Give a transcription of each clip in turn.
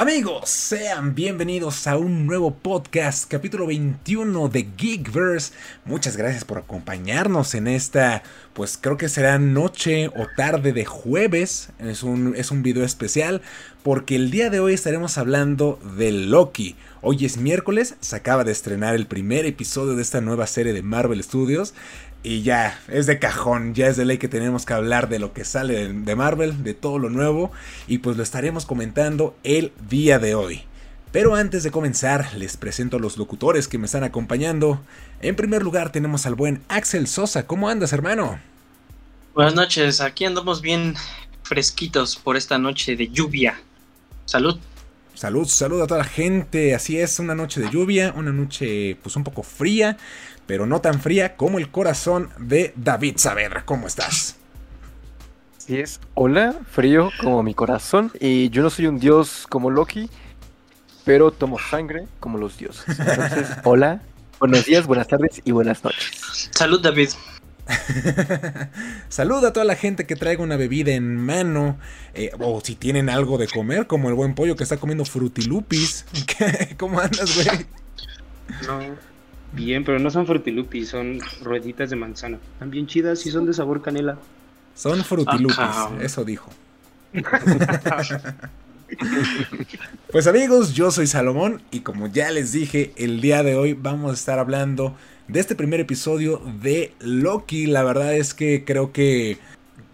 Amigos, sean bienvenidos a un nuevo podcast, capítulo 21 de Geekverse. Muchas gracias por acompañarnos en esta, pues creo que será noche o tarde de jueves. Es un, es un video especial porque el día de hoy estaremos hablando de Loki. Hoy es miércoles, se acaba de estrenar el primer episodio de esta nueva serie de Marvel Studios. Y ya, es de cajón, ya es de ley que tenemos que hablar de lo que sale de Marvel, de todo lo nuevo, y pues lo estaremos comentando el día de hoy. Pero antes de comenzar, les presento a los locutores que me están acompañando. En primer lugar tenemos al buen Axel Sosa. ¿Cómo andas, hermano? Buenas noches, aquí andamos bien fresquitos por esta noche de lluvia. Salud. Salud, salud a toda la gente. Así es, una noche de lluvia, una noche pues un poco fría, pero no tan fría como el corazón de David Saavedra. ¿Cómo estás? Así es, hola, frío como mi corazón. Y yo no soy un dios como Loki, pero tomo sangre como los dioses. Entonces, hola, buenos días, buenas tardes y buenas noches. Salud, David. Saluda a toda la gente que traiga una bebida en mano. eh, o si tienen algo de comer, como el buen pollo que está comiendo frutilupis. ¿Qué? ¿Cómo andas, güey? No, bien, pero no son frutilupis, son rueditas de manzana. Están bien chidas y son de sabor canela. Son frutilupis, eso dijo. Pues amigos, yo soy Salomón y como ya les dije, el día de hoy vamos a estar hablando de este primer episodio de Loki. La verdad es que creo que,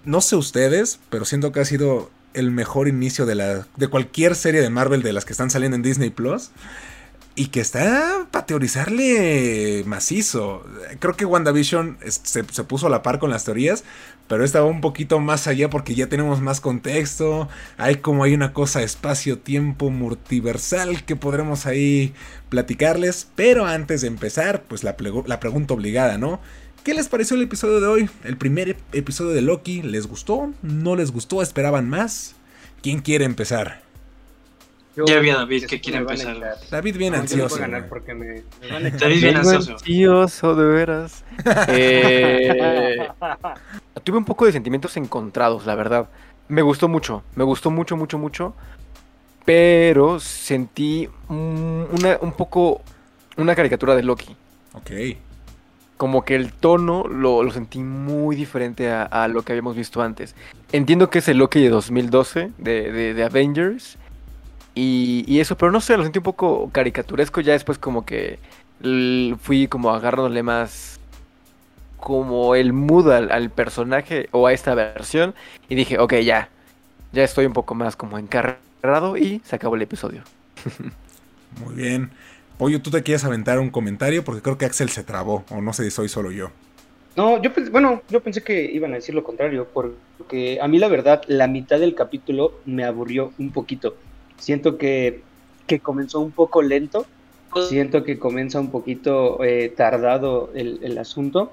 no sé ustedes, pero siento que ha sido el mejor inicio de, la, de cualquier serie de Marvel de las que están saliendo en Disney Plus. Y que está para teorizarle macizo. Creo que WandaVision se, se puso a la par con las teorías, pero esta va un poquito más allá porque ya tenemos más contexto. Hay como hay una cosa espacio-tiempo multiversal que podremos ahí platicarles. Pero antes de empezar, pues la, la pregunta obligada, ¿no? ¿Qué les pareció el episodio de hoy? El primer ep- episodio de Loki, ¿les gustó? ¿No les gustó? ¿Esperaban más? ¿Quién quiere empezar? Ya vi a David que quiere empezar. David bien ansioso. David bien ansioso. de veras. Eh, tuve un poco de sentimientos encontrados, la verdad. Me gustó mucho, me gustó mucho, mucho, mucho. Pero sentí una, un poco una caricatura de Loki. Ok. Como que el tono lo, lo sentí muy diferente a, a lo que habíamos visto antes. Entiendo que es el Loki de 2012, de, de, de Avengers. Y, y eso, pero no sé, lo sentí un poco caricaturesco. Ya después como que fui como agarrándole más como el mood al, al personaje o a esta versión. Y dije, ok, ya. Ya estoy un poco más como encarrado y se acabó el episodio. Muy bien. Pollo, tú te quieres aventar un comentario porque creo que Axel se trabó, o no sé si soy solo yo. No, yo pensé, bueno, yo pensé que iban a decir lo contrario, porque a mí la verdad, la mitad del capítulo me aburrió un poquito. Siento que, que comenzó un poco lento, siento que comienza un poquito eh, tardado el, el asunto,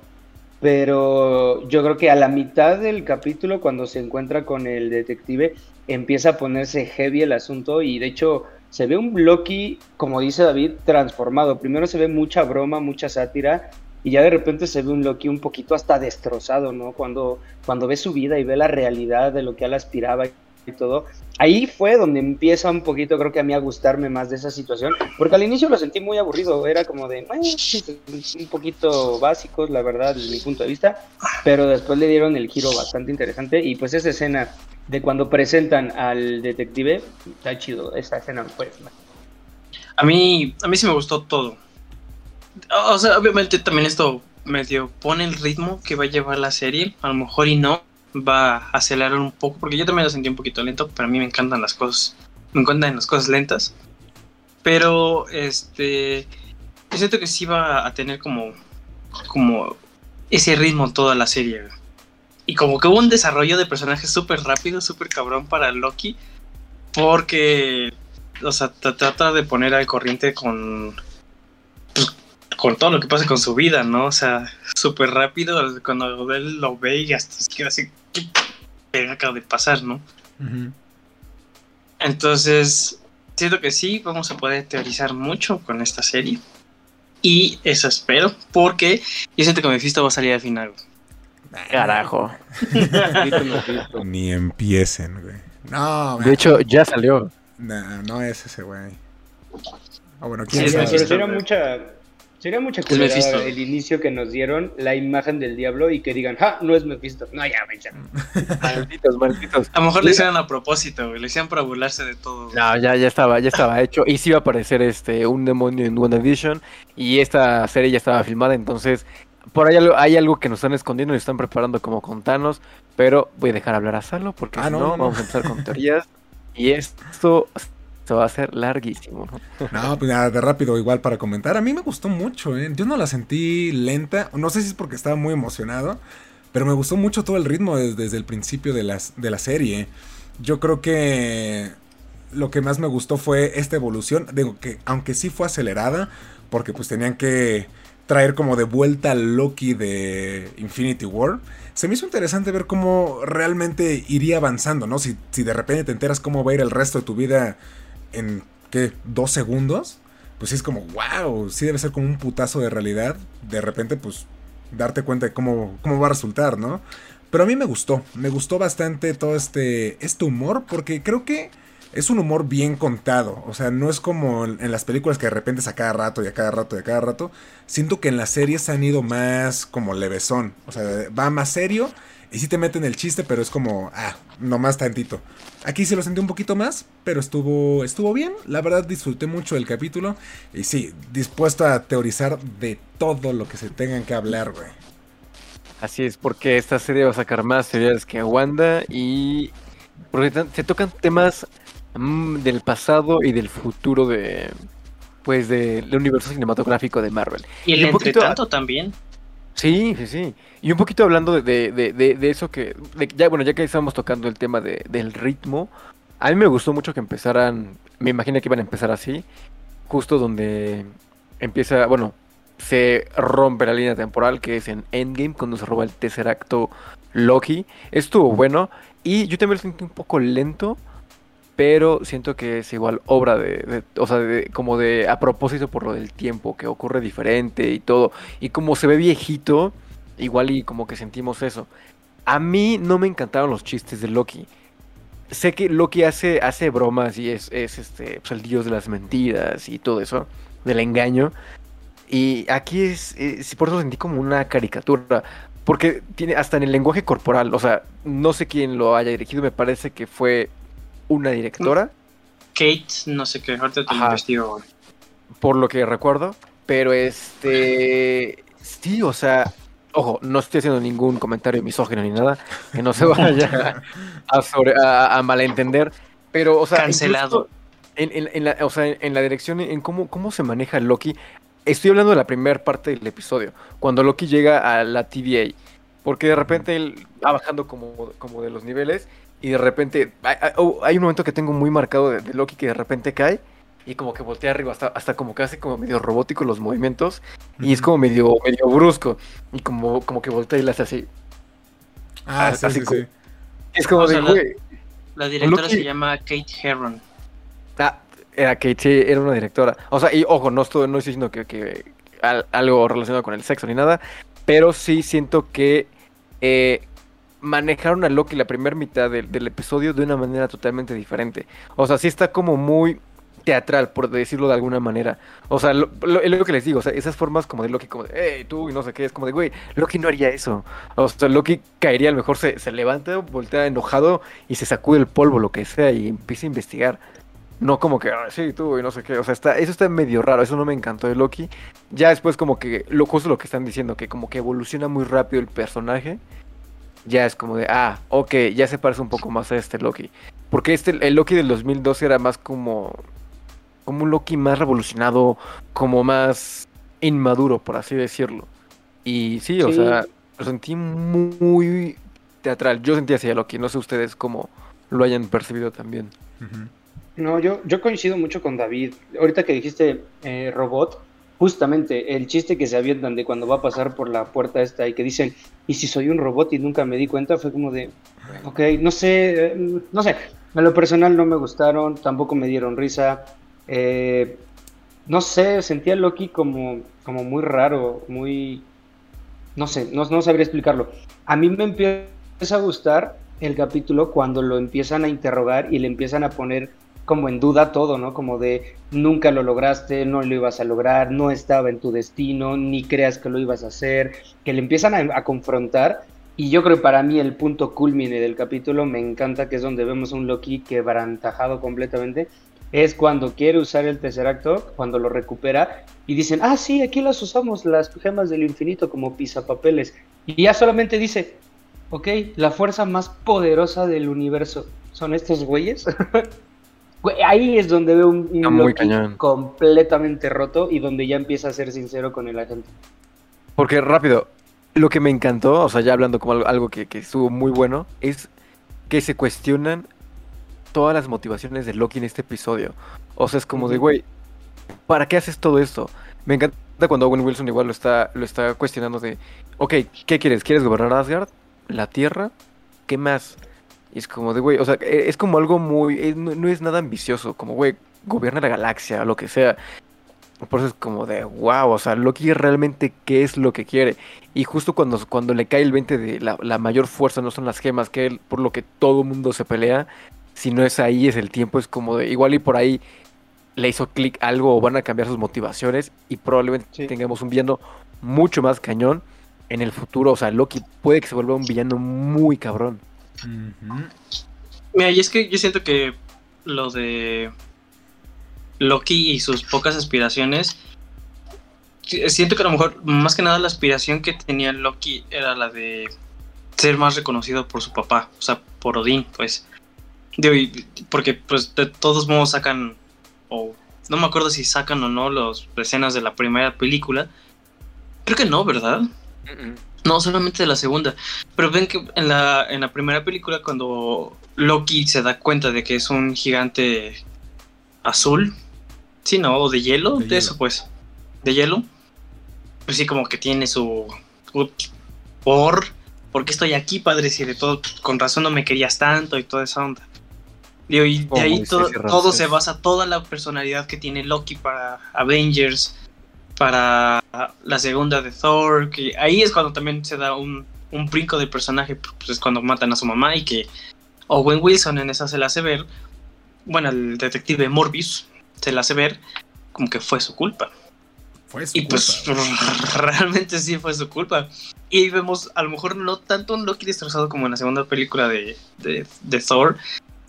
pero yo creo que a la mitad del capítulo, cuando se encuentra con el detective, empieza a ponerse heavy el asunto y de hecho se ve un Loki, como dice David, transformado. Primero se ve mucha broma, mucha sátira. Y ya de repente se ve un Loki un poquito hasta destrozado, ¿no? Cuando, cuando ve su vida y ve la realidad de lo que él aspiraba y todo. Ahí fue donde empieza un poquito, creo que a mí, a gustarme más de esa situación. Porque al inicio lo sentí muy aburrido. Era como de, "Eh, un poquito básicos, la verdad, desde mi punto de vista. Pero después le dieron el giro bastante interesante. Y pues esa escena de cuando presentan al detective, está chido. Esa escena fue. A mí, a mí sí me gustó todo. O sea, obviamente también esto medio pone el ritmo que va a llevar la serie. A lo mejor y no. Va a acelerar un poco. Porque yo también lo sentí un poquito lento. Pero a mí me encantan las cosas. Me encantan las cosas lentas. Pero este. Yo siento que sí va a tener como. Como ese ritmo toda la serie. Y como que hubo un desarrollo de personajes súper rápido, súper cabrón para Loki. Porque o sea, tra- trata de poner al corriente con pues, con todo lo que pasa con su vida, ¿no? O sea, súper rápido cuando él lo ve y hasta se queda así, ¿qué pega acaba de pasar, no? Entonces, siento que sí, vamos a poder teorizar mucho con esta serie. Y eso espero, porque yo siento que Mephisto va a salir al final. Carajo. Ni empiecen, güey. No, De hecho, ya salió. No, no es ese güey. Ah, bueno, Sí, quién es sabe. Pero mucha, sería mucha culerada el inicio que nos dieron, la imagen del diablo y que digan, ¡ja! No es Mephisto. No, ya, ya. Malditos, malditos. A lo mejor lo hicieron a propósito, güey. Lo hicieron para burlarse de todo. No, ya, ya estaba, ya estaba hecho. Y sí iba a aparecer este un demonio en WandaVision. Y esta serie ya estaba filmada. Entonces, por ahí hay algo que nos están escondiendo y están preparando como con Thanos. Pero voy a dejar hablar a Salo porque Ah, si no, no, no, no. vamos a empezar con teorías. Y esto se va a hacer larguísimo. ¿no? Pues nada, de rápido igual para comentar. A mí me gustó mucho, ¿eh? Yo no la sentí lenta. No sé si es porque estaba muy emocionado. Pero me gustó mucho todo el ritmo des- desde, el principio de, la serie. Yo creo que lo que más me gustó fue esta evolución. Digo que aunque sí fue acelerada. Porque pues tenían que traer como de vuelta al Loki de Infinity War. Se me hizo interesante ver cómo realmente iría avanzando, ¿no? Si de repente te enteras cómo va a ir el resto de tu vida en, ¿qué? ¿Dos segundos? Pues sí es como, wow, sí debe ser como un putazo de realidad. De repente, pues, darte cuenta de cómo, cómo va a resultar, ¿no? Pero a mí me gustó, me gustó bastante todo este, este humor, porque creo que es un humor bien contado. O sea, no es como en las películas que de repente es a cada rato y a cada rato y a cada rato. Siento que en las series han ido más como levesón. O sea, va más serio y sí te meten el chiste, pero es como, ah, nomás tantito. Aquí se lo sentí un poquito más, pero estuvo, estuvo bien. La verdad disfruté mucho del capítulo. Y sí, dispuesto a teorizar de todo lo que se tengan que hablar, güey. Así es, porque esta serie va a sacar más teorías que Wanda y porque se tocan temas mm, del pasado y del futuro de pues del universo cinematográfico de Marvel. Y el Y un poquito- entretanto también. Sí, sí, sí. Y un poquito hablando de, de, de- de- eso que ya bueno, ya que estábamos tocando el tema de- del ritmo, a mí me gustó mucho que empezaran, me imagino que iban a empezar así, justo donde empieza, bueno, se rompe la línea temporal que es en Endgame cuando se roba el tercer acto Loki. Estuvo bueno y yo también lo sentí un poco lento, pero siento que es igual obra de, de- o sea, de- como de a propósito por lo del tiempo, que ocurre diferente y todo. Y como se ve viejito, igual y como que sentimos eso. A mí no me encantaron los chistes de Loki. Sé que Loki hace, hace bromas y es, es este, pues, el dios de las mentiras y todo eso, del engaño. Y aquí es, es- por eso sentí como una caricatura. Porque tiene hasta en el lenguaje corporal, o sea, no sé quién lo haya dirigido, me parece que fue una directora, Kate, no sé qué, ahorita te lo investigo. por lo que recuerdo. Pero este. Sí, o sea. Ojo, no estoy haciendo ningún comentario misógino ni nada. Que no se vaya a, sobre- a- a malentender. Pero, o sea. Cancelado. incluso En, en- en la, o sea, en la dirección, en cómo, cómo se maneja Loki. Estoy hablando de la primera parte del episodio. Cuando Loki llega a la TVA. Porque de repente él va bajando como, como de los niveles. Y de repente. Hay, hay- oh, hay un momento que tengo muy marcado de, de Loki que de repente cae. Y como que voltea arriba, hasta, hasta como que hace como medio robótico los movimientos. Y es como medio, medio brusco. Y como, como que voltea y le hace así. Ah, sí, así sí, como- sí. Es como O de, sea, la- güey. La directora Loki- se llama Kate Herron. Ah, era que sí, era una directora. O sea, y ojo, no estoy, no estoy diciendo que, que al- algo relacionado con el sexo ni nada. Pero sí siento que eh, manejaron a Loki la primera mitad del, del episodio de una manera totalmente diferente. O sea, sí está como muy teatral, por decirlo de alguna manera. O sea, lo, lo- que les digo, o sea, esas formas como de Loki, como de, hey, tú, y no sé qué, es como de, güey, Loki no haría eso. O sea, Loki caería, a lo mejor se, se levanta, voltea enojado y se sacude el polvo, lo que sea, y empieza a investigar. No como que, "Ah, sí, tú, y no sé qué. O sea, está, eso está medio raro, eso no me encantó de Loki. Ya después como que, lo justo lo que están diciendo, que como que evoluciona muy rápido el personaje. Ya es como de, ah, ok, ya se parece un poco más a este Loki. Porque este, el Loki del 2012 era más como, como un Loki más revolucionado, como más inmaduro, por así decirlo. Y sí, o sea, lo sentí muy teatral. Yo sentí así a Loki, no sé ustedes cómo lo hayan percibido también. No, yo, yo coincido mucho con David. Ahorita que dijiste eh, robot, justamente el chiste que se avientan de cuando va a pasar por la puerta esta y que dicen, ¿y si soy un robot y nunca me di cuenta? Fue como de, ok, no sé, no sé. A lo personal no me gustaron, tampoco me dieron risa. Eh, no sé, sentía a Loki como, como muy raro, muy... No sé, no, no sabría explicarlo. A mí me empieza a gustar el capítulo cuando lo empiezan a interrogar y le empiezan a poner como en duda todo, ¿no? Como de nunca lo lograste, no lo ibas a lograr, no estaba en tu destino, ni creas que lo ibas a hacer, que le empiezan a, confrontar. Y yo creo que para mí el punto culmine del capítulo me encanta, que es donde vemos a un Loki quebrantajado completamente, es cuando quiere usar el tercer acto, cuando lo recupera, y dicen, ah, sí, aquí las usamos, las gemas del infinito como pisapapeles. Y ya solamente dice, ok, la fuerza más poderosa del universo son estos güeyes. Ahí es donde veo un, un completamente roto y donde ya empieza a ser sincero con el agente. Porque rápido, lo que me encantó, o sea, ya hablando como algo, que, estuvo muy bueno, es que se cuestionan todas las motivaciones de Loki en este episodio. O sea, es como de, güey, ¿para qué haces todo esto? Me encanta cuando Owen Wilson igual lo está, lo está cuestionando de, ok, ¿qué quieres? ¿Quieres gobernar Asgard? ¿La Tierra? ¿Qué más? Y es como de, güey, o sea, e, es como algo muy, no, es nada ambicioso, como, güey, gobierna la galaxia, o lo que sea. Por eso es como de, wow, o sea, Loki realmente qué es lo que quiere. Y justo cuando, cuando le cae el 20 de la, mayor fuerza no son las gemas, que él, por lo que todo mundo se pelea, si no es ahí, es el tiempo, es como de, igual y por ahí le hizo clic algo o van a cambiar sus motivaciones y probablemente tengamos un villano mucho más cañón en el futuro. O sea, Loki puede que se vuelva un villano muy cabrón. Mira, y es que yo siento que lo de Loki y sus pocas aspiraciones, siento que a lo mejor más que nada la aspiración que tenía Loki era la de ser más reconocido por su papá, o sea, por Odín, pues. porque pues de todos modos sacan, o no me acuerdo si sacan o no las escenas de la primera película. Creo que no, ¿verdad? No, solamente de la segunda. Pero ven que en la, en la primera película, cuando Loki se da cuenta de que es un gigante azul, sí, ¿no? O de hielo, de, eso pues. De hielo. Pues sí, como que tiene su. por. ¿Por qué estoy aquí, padre? Si de todo, con razón no me querías tanto y toda esa onda. y de ahí todo se basa, toda la personalidad que tiene Loki para Avengers para la segunda de Thor, que ahí es cuando también se da un, un brinco del personaje, pues es cuando matan a su mamá y que Owen Wilson en esa se la hace ver, bueno, el detective Morbius se la hace ver como que fue su culpa. Fue su y pues realmente sí fue su culpa. Y vemos a lo mejor no tanto un Loki destrozado como en la segunda película de, de, de Thor,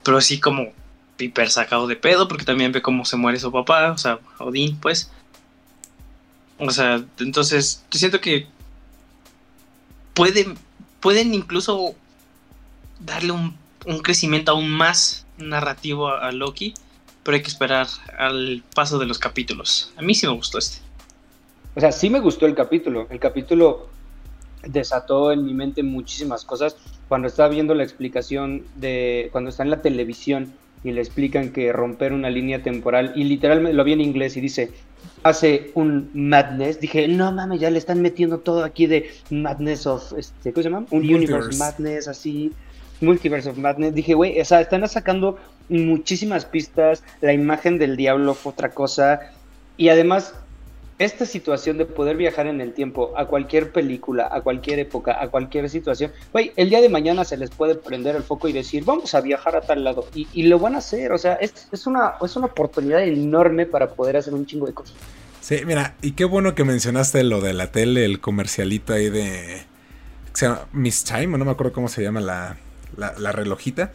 pero sí como hiper sacado de pedo, porque también ve cómo se muere su papá, o sea, Odín, pues. O sea, entonces yo siento que pueden, pueden incluso darle un, crecimiento aún más narrativo a, Loki, pero hay que esperar al paso de los capítulos. A mí sí me gustó este. O sea, sí me gustó el capítulo. El capítulo desató en mi mente muchísimas cosas. Cuando estaba viendo la explicación de, cuando está en la televisión y le explican que romper una línea temporal, y literalmente lo vi en inglés y dice, hace un Madness, dije, no mames, ya le están metiendo todo aquí de Madness of, este, ¿cómo se llama? Un Universe Madness, así, Multiverse of Madness. Dije, güey, o sea, están sacando muchísimas pistas, la imagen del diablo fue otra cosa, y además esta situación de poder viajar en el tiempo a cualquier película, a cualquier época, a cualquier situación, güey, el día de mañana se les puede prender el foco y decir, vamos a viajar a tal lado. Y, lo van a hacer, o sea, es, es, una, es una oportunidad enorme para poder hacer un chingo de cosas. Sí, mira, y qué bueno que mencionaste lo de la tele, el comercialito ahí de... Se llama Miss Time, o no me acuerdo cómo se llama la, la, relojita.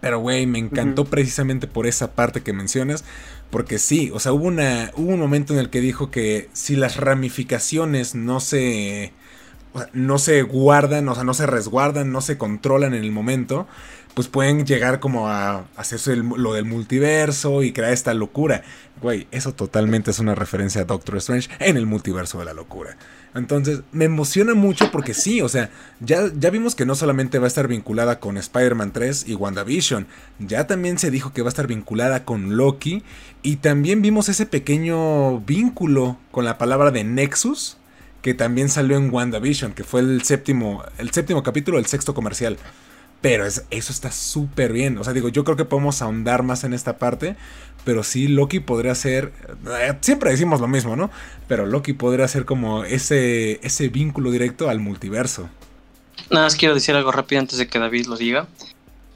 Pero, güey, me encantó precisamente por esa parte que mencionas. Porque sí, o sea, hubo, una, hubo un momento en el que dijo que si las ramificaciones no se, no se guardan, o sea, no se resguardan, no se controlan en el momento, pues pueden llegar como a hacerse lo del multiverso y crear esta locura. Güey, eso totalmente es una referencia a Doctor Strange en el multiverso de la locura. Entonces, me emociona mucho porque sí, o sea, ya, ya vimos que no solamente va a estar vinculada con Spider-Man 3 y WandaVision, ya también se dijo que va a estar vinculada con Loki y también vimos ese pequeño vínculo con la palabra de Nexus que también salió en WandaVision, que fue el séptimo, el séptimo capítulo, el sexto comercial. Pero eso está súper bien. O sea, digo, yo creo que podemos ahondar más en esta parte. Pero sí, Loki podría ser. Eh, siempre decimos lo mismo, ¿no? Pero Loki podría ser como ese, ese vínculo directo al multiverso. Nada más quiero decir algo rápido antes de que David lo diga.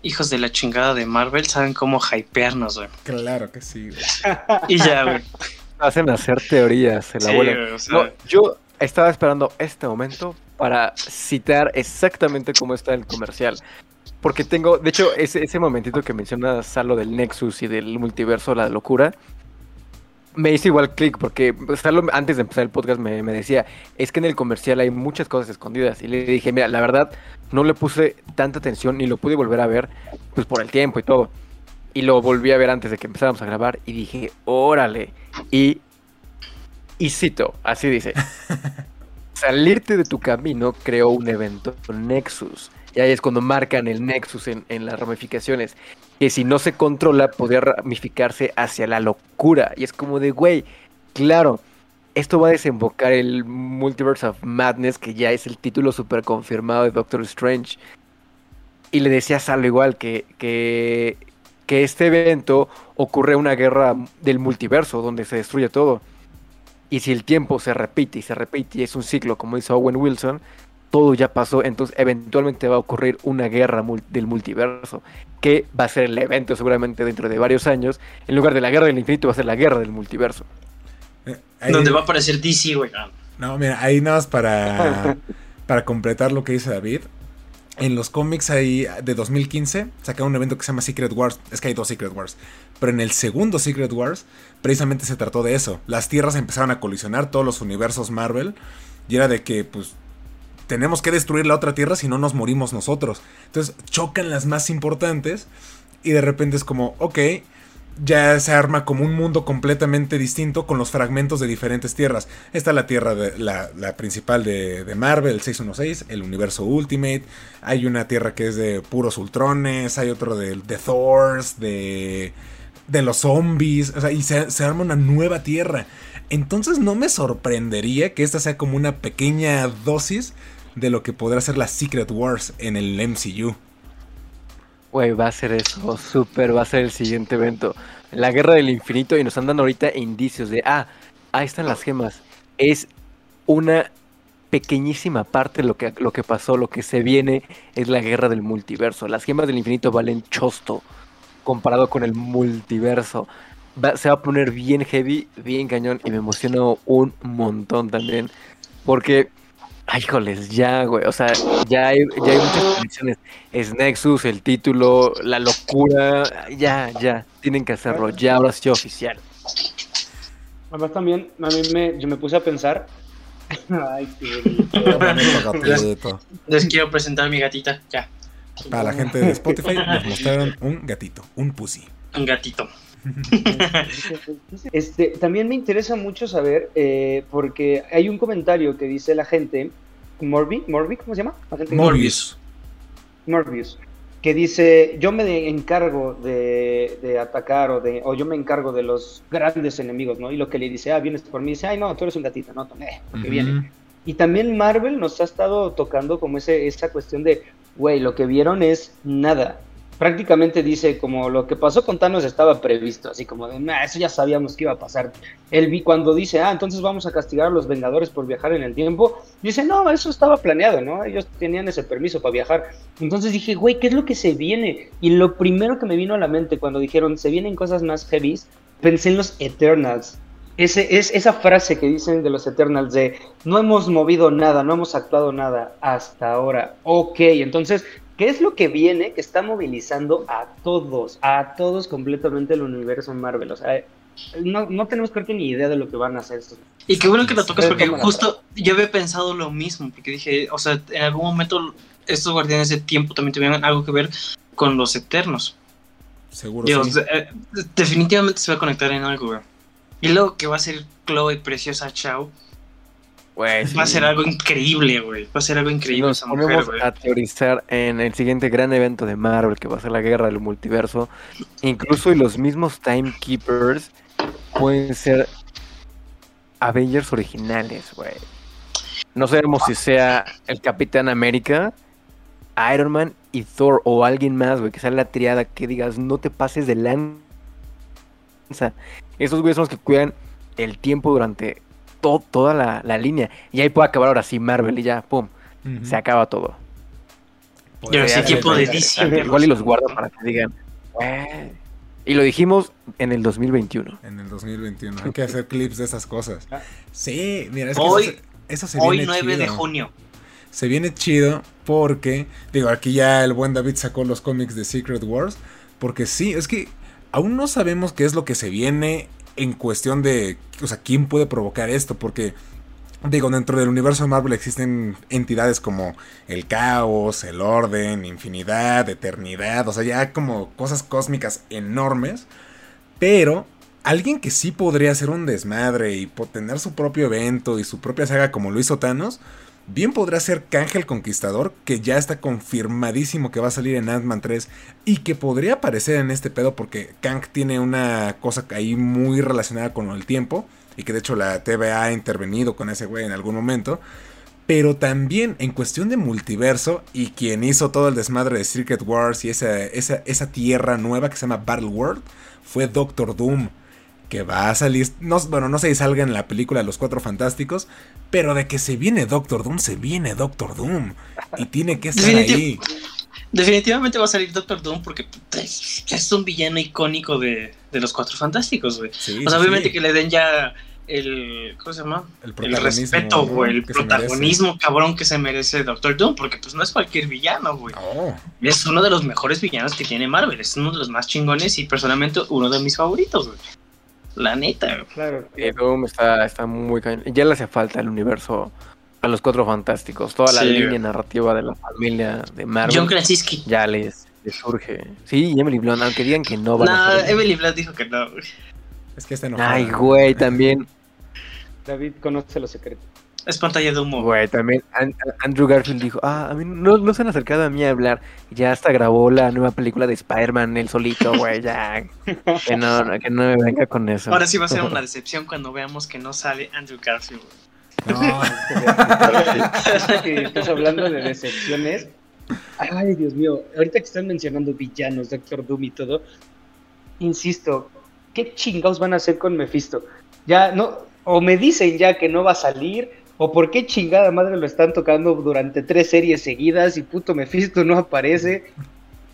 hijos de la chingada de Marvel saben cómo hypearnos, güey. Claro que sí, güey. Y ya, güey. Hacen hacer teorías, se la Sí, vuelan. güey, o sea, No, yo estaba esperando este momento para citar exactamente cómo está el comercial. Porque tengo, de hecho, ese, ese momentito que menciona Salo del Nexus y del multiverso, la locura, me hizo igual clic porque Salo antes de empezar el podcast me, me decía, es que en el comercial hay muchas cosas escondidas. Y le dije, mira, la verdad, no le puse tanta atención ni lo pude volver a ver, pues por el tiempo y todo. Y lo volví a ver antes de que empezáramos a grabar y dije, órale. Y, y cito, así dice. Salirte de tu camino creó un evento Nexus. Y ahí es cuando marcan el Nexus en, las ramificaciones. Que si no se controla, podría ramificarse hacia la locura. Y es como de, güey, claro, esto va a desembocar el Multiverse of Madness, que ya es el título super confirmado de Doctor Strange. Y le decía a Salo igual que, que, que este evento ocurre una guerra del multiverso, donde se destruye todo. Y si el tiempo se repite y se repite y es un ciclo, como dice Owen Wilson, todo ya pasó, entonces eventualmente va a ocurrir una guerra mul- del multiverso, que va a ser el evento seguramente dentro de varios años. En lugar de la guerra del infinito va a ser la guerra del multiverso. Eh, ahí- Donde va a aparecer DC, güey. Ah, No, mira, ahí nada más para, para completar lo que dice David. En los cómics hay de 2015 sacaron un evento que se llama Secret Wars. Es que hay dos Secret Wars. Pero en el segundo Secret Wars, precisamente se trató de eso. Las tierras empezaron a colisionar, todos los universos Marvel. Y era de que, pues, tenemos que destruir la otra tierra si no nos morimos nosotros. Entonces chocan las más importantes. Y de repente es como, ok, ya se arma como un mundo completamente distinto con los fragmentos de diferentes tierras. Está la tierra de, la, principal de, de Marvel, el 616, el universo Ultimate. Hay una tierra que es de puros ultrones, hay otro de, de Thors, de, de los zombies. O sea, y se arma una nueva tierra. Entonces no me sorprendería que esta sea como una pequeña dosis de lo que podrá ser la Secret Wars en el MCU. Güey, va a ser eso, súper, va a ser el siguiente evento. La guerra del infinito y nos dando ahorita indicios de, ah, ahí están las gemas. Es una pequeñísima parte lo que, lo que pasó, lo que se viene es la guerra del multiverso. Las gemas del infinito valen chosto comparado con el multiverso. Se va a poner bien heavy, bien cañón y me emociono un montón también. Porque, ay, híjoles, ya, güey, o sea, ya hay, ya hay muchas predicciones. Es Nexus, el título, la locura, ya, ya, tienen que hacerlo, ya ahora sí oficial. Además también, a mí me, yo me puse a pensar. Ay, qué. Les quiero presentar a mi gatita. Ya, Para la gente de Spotify nos mostraron un gatito, un pussy. un gatito. Este, también me interesa mucho saber, eh, porque hay un comentario que dice la gente, Morbi, Morbi, ¿cómo se llama? La gente que- Morbius. Morbius, que dice, yo me encargo de, de atacar o, de, o yo me encargo de los grandes enemigos, ¿no? Y lo que le dice, ah, vienes por mí, dice, ay, no, tú eres un gatito, no, eh, porque viene. Y también Marvel nos ha estado tocando como ese, esa cuestión de, güey, lo que vieron es nada. Prácticamente dice como lo que pasó con Thanos estaba previsto, así como de, eso ya sabíamos que iba a pasar. Él vi cuando dice, ah, entonces vamos a castigar a los Vengadores por viajar en el tiempo, dice, no, eso estaba planeado, ¿no? Ellos tenían ese permiso para viajar. Entonces dije, güey, ¿qué es lo que se viene? Y lo primero que me vino a la mente cuando dijeron, se vienen cosas más heavies, pensé en los Eternals. Ese, es esa frase que dicen de los Eternals de no hemos movido nada, no hemos actuado nada hasta ahora. Ok, entonces, ¿qué es lo que viene que está movilizando a todos, a todos completamente el universo Marvel? O sea, no, no tenemos creo que ni idea de lo que van a hacer estos. Y qué bueno que lo tocas porque justo yo había pensado lo mismo, porque dije, o sea, en algún momento estos guardianes de tiempo también tuvieron algo que ver con los eternos. Seguro Dios, sí. eh, definitivamente se va a conectar en algo, güey. Y luego que va a ser Chloe Preciosa Chao, Va a ser algo increíble, güey. Va a ser algo increíble nos esa mujer, ponemos güey. a teorizar en el siguiente gran evento de Marvel, que va a ser la guerra del multiverso, incluso y los mismos Timekeepers pueden ser Avengers originales, güey. No sabemos si sea el Capitán América, Iron Man y Thor o alguien más, güey, que sea la triada que digas, no te pases de lanza. Esos güeyes son los que cuidan el tiempo durante to- toda la, la línea. Y ahí puede acabar ahora sí Marvel y ya, pum, se acaba todo. Yo sí, tiempo de DC. Igual y los guardo para que digan, "Eh". Y lo dijimos en el 2021. En el 2021. Hay que hacer clips de esas cosas. Sí, mira, es que Hoy- eso, se- eso se Hoy viene 9 de junio. Se viene chido porque, digo, aquí ya el buen David sacó los cómics de Secret Wars. Porque sí, es que aún no sabemos qué es lo que se viene en cuestión de, o sea, quién puede provocar esto. Porque, digo, dentro del universo de Marvel existen entidades como el caos, el orden, infinidad, eternidad. O sea, ya como cosas cósmicas enormes. Pero alguien que sí podría hacer un desmadre y tener su propio evento y su propia saga como lo hizo Thanos, bien podrá ser Kang el Conquistador, que ya está confirmadísimo que va a salir en Ant-Man 3 y que podría aparecer en este pedo porque Kang tiene una cosa ahí muy relacionada con el tiempo y que de hecho la TVA ha intervenido con ese güey en algún momento. Pero también en cuestión de multiverso y quien hizo todo el desmadre de Secret Wars y esa, esa, esa tierra nueva que se llama Battle World fue Doctor Doom. Que va a salir, no, bueno, no sé si salga en la película Los Cuatro Fantásticos, pero de que se viene Doctor Doom, se viene Doctor Doom. Y tiene que estar Definitiv- ahí. Definitivamente va a salir Doctor Doom porque es, es un villano icónico de, de los Cuatro Fantásticos, güey. Sí, o sea, sí, obviamente sí. que le den ya el. ¿Cómo se llama? el, respeto, güey. El protagonismo cabrón que se merece Doctor Doom. Porque pues no es cualquier villano, güey. Oh, Es uno de los mejores villanos que tiene Marvel. Es uno de los más chingones y personalmente uno de mis favoritos, güey. La neta. Claro. Eh, Doom está, está muy cañón. Ya le hace falta el universo a los cuatro fantásticos. Toda la Sí, línea narrativa de la familia de Marvel John Krasinski. ya les, les surge. Sí, y Emily Blunt, aunque digan que no a. Emily Blunt dijo que no, es que está enojado. Ay, güey, también. David conoce los secretos. Es pantalla de humo. Güey, también An- Andrew Garfield dijo, ah, a mí no, no se han acercado a mí a hablar. Ya hasta grabó la nueva película de Spider-Man, él solito, güey, ya. Que no, no, que no me venga con eso. Ahora sí va a ser una decepción cuando veamos que no sale Andrew Garfield. güey. No, que estás hablando de decepciones. Ay, Dios mío. Ahorita que están mencionando villanos, Doctor Doom y todo. Insisto, ¿qué chingados van a hacer con Mephisto? Ya no. O me dicen ya que no va a salir. O por qué chingada madre lo están tocando durante tres series seguidas y puto Mephisto no aparece.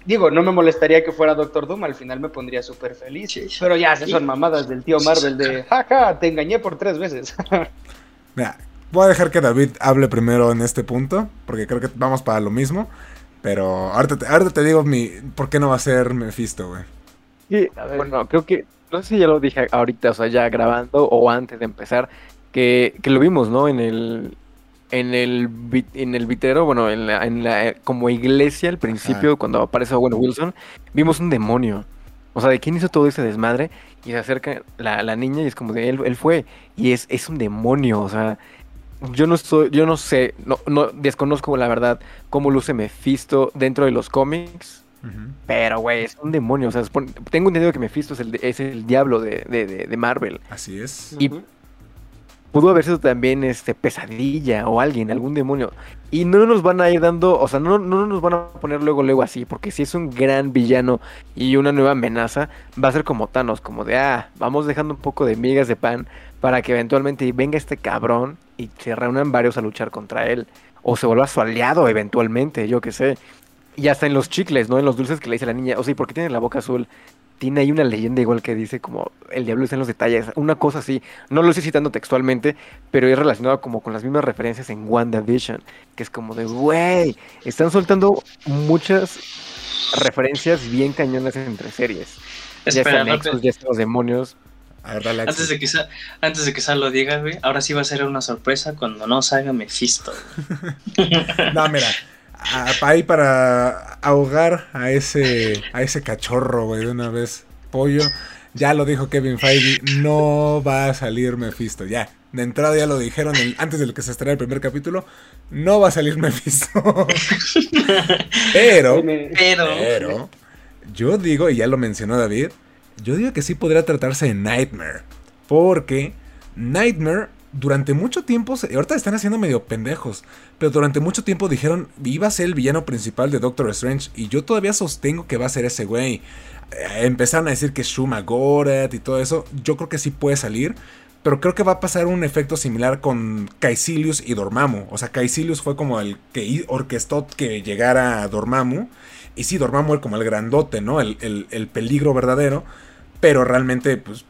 Digo, no me molestaría que fuera Doctor Doom, al final me pondría súper feliz. Sí. Pero ya, esas son mamadas del tío Marvel de, jaja, te engañé por tres veces. Mira, voy a dejar que David hable primero en este punto, porque creo que vamos para lo mismo. Pero ahorita te, ahorita te digo mi, por qué no va a ser Mephisto, güey. Sí, A ver. bueno, creo que, no sé si ya lo dije ahorita, o sea, ya grabando o antes de empezar, que, que lo vimos, ¿no? En el, en el, en el vitero, bueno, en la, en la, como iglesia al principio, cuando aparece Owen Wilson, vimos un demonio. O sea, ¿de quién hizo todo ese desmadre? Y se acerca la, la niña y es como de él, él fue. Y es, es un demonio, o sea, yo no estoy, yo no sé, no, no desconozco la verdad cómo luce Mephisto dentro de los cómics. Pero, güey, es un demonio. O sea, supone- tengo entendido que Mephisto es el, es el diablo de, de- de- de Marvel. Así es. Y pudo haber sido también este pesadilla o alguien, algún demonio. Y no nos van a ir dando, o sea, no, no nos van a poner luego, luego así, porque si es un gran villano y una nueva amenaza, va a ser como Thanos, como de, ah, vamos dejando un poco de migas de pan para que eventualmente venga este cabrón y se reúnan varios a luchar contra él. O se vuelva su aliado eventualmente, yo qué sé. Y hasta en los chicles, ¿no? En los dulces que le dice la niña, o sea, ¿y por qué tiene la boca azul? Tiene ahí una leyenda igual que dice como el diablo está en los detalles, una cosa así. No lo estoy citando textualmente, pero es relacionado como con las mismas referencias en WandaVision, que es como de, güey, están soltando muchas referencias bien cañonas entre series. Ya Espera, están no, Nexus, ya están los demonios. A ver, dale, antes de que Sa- antes de que Sal lo diga, güey, ahora sí va a ser una sorpresa cuando no salga Mephisto. No, mira. Ahí para ahogar a ese, a ese cachorro, güey, de una vez. Pollo. Ya lo dijo Kevin Feige. No va a salir Mephisto. Ya. De entrada ya lo dijeron el- antes de lo que se estrenara el primer capítulo. No va a salir Mephisto. Pero. Pero, Pero. Yo digo, y ya lo mencionó David. Yo digo que sí podría tratarse de Nightmare. Porque Nightmare durante mucho tiempo, ahorita están haciendo medio pendejos, pero durante mucho tiempo dijeron iba a ser el villano principal de Doctor Strange y yo todavía sostengo que va a ser ese güey. Eh, empezaron a decir que Shuma Gorath y todo eso, yo creo que sí puede salir, Pero creo que va a pasar un efecto similar con Caecilius y Dormammu. O sea, Caecilius fue como el que orquestó que llegara a Dormammu. Y sí, Dormammu era como el grandote, ¿no? El, el peligro verdadero. Pero realmente, pues,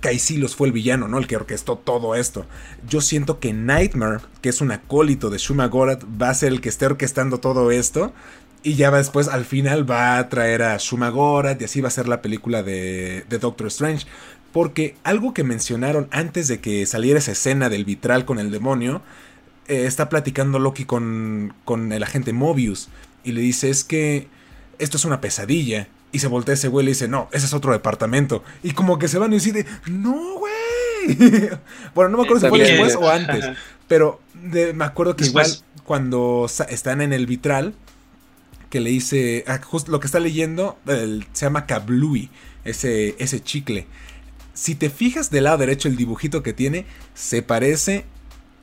Caecilius fue el villano, ¿no? El que orquestó todo esto. Yo siento que Nightmare, que es un acólito de Shuma Gorath, va a ser el que esté orquestando todo esto. Y ya después, al final, va a traer a Shuma Gorath y así va a ser la película de, Doctor Strange. Porque algo que mencionaron antes de que saliera esa escena del vitral con el demonio, eh, está platicando Loki con, con el agente Mobius. Y le dice, es que esto es una pesadilla. Y se voltea ese güey y le dice, no, ese es otro departamento. Y como que se van y dice, no, güey. bueno, no me acuerdo si fue después o antes. Pero me acuerdo que igual cuando están en el vitral, que le dice, ah, justo lo que está leyendo, se llama Kablooey, ese, ese chicle. Si te fijas del lado derecho el dibujito que tiene, se parece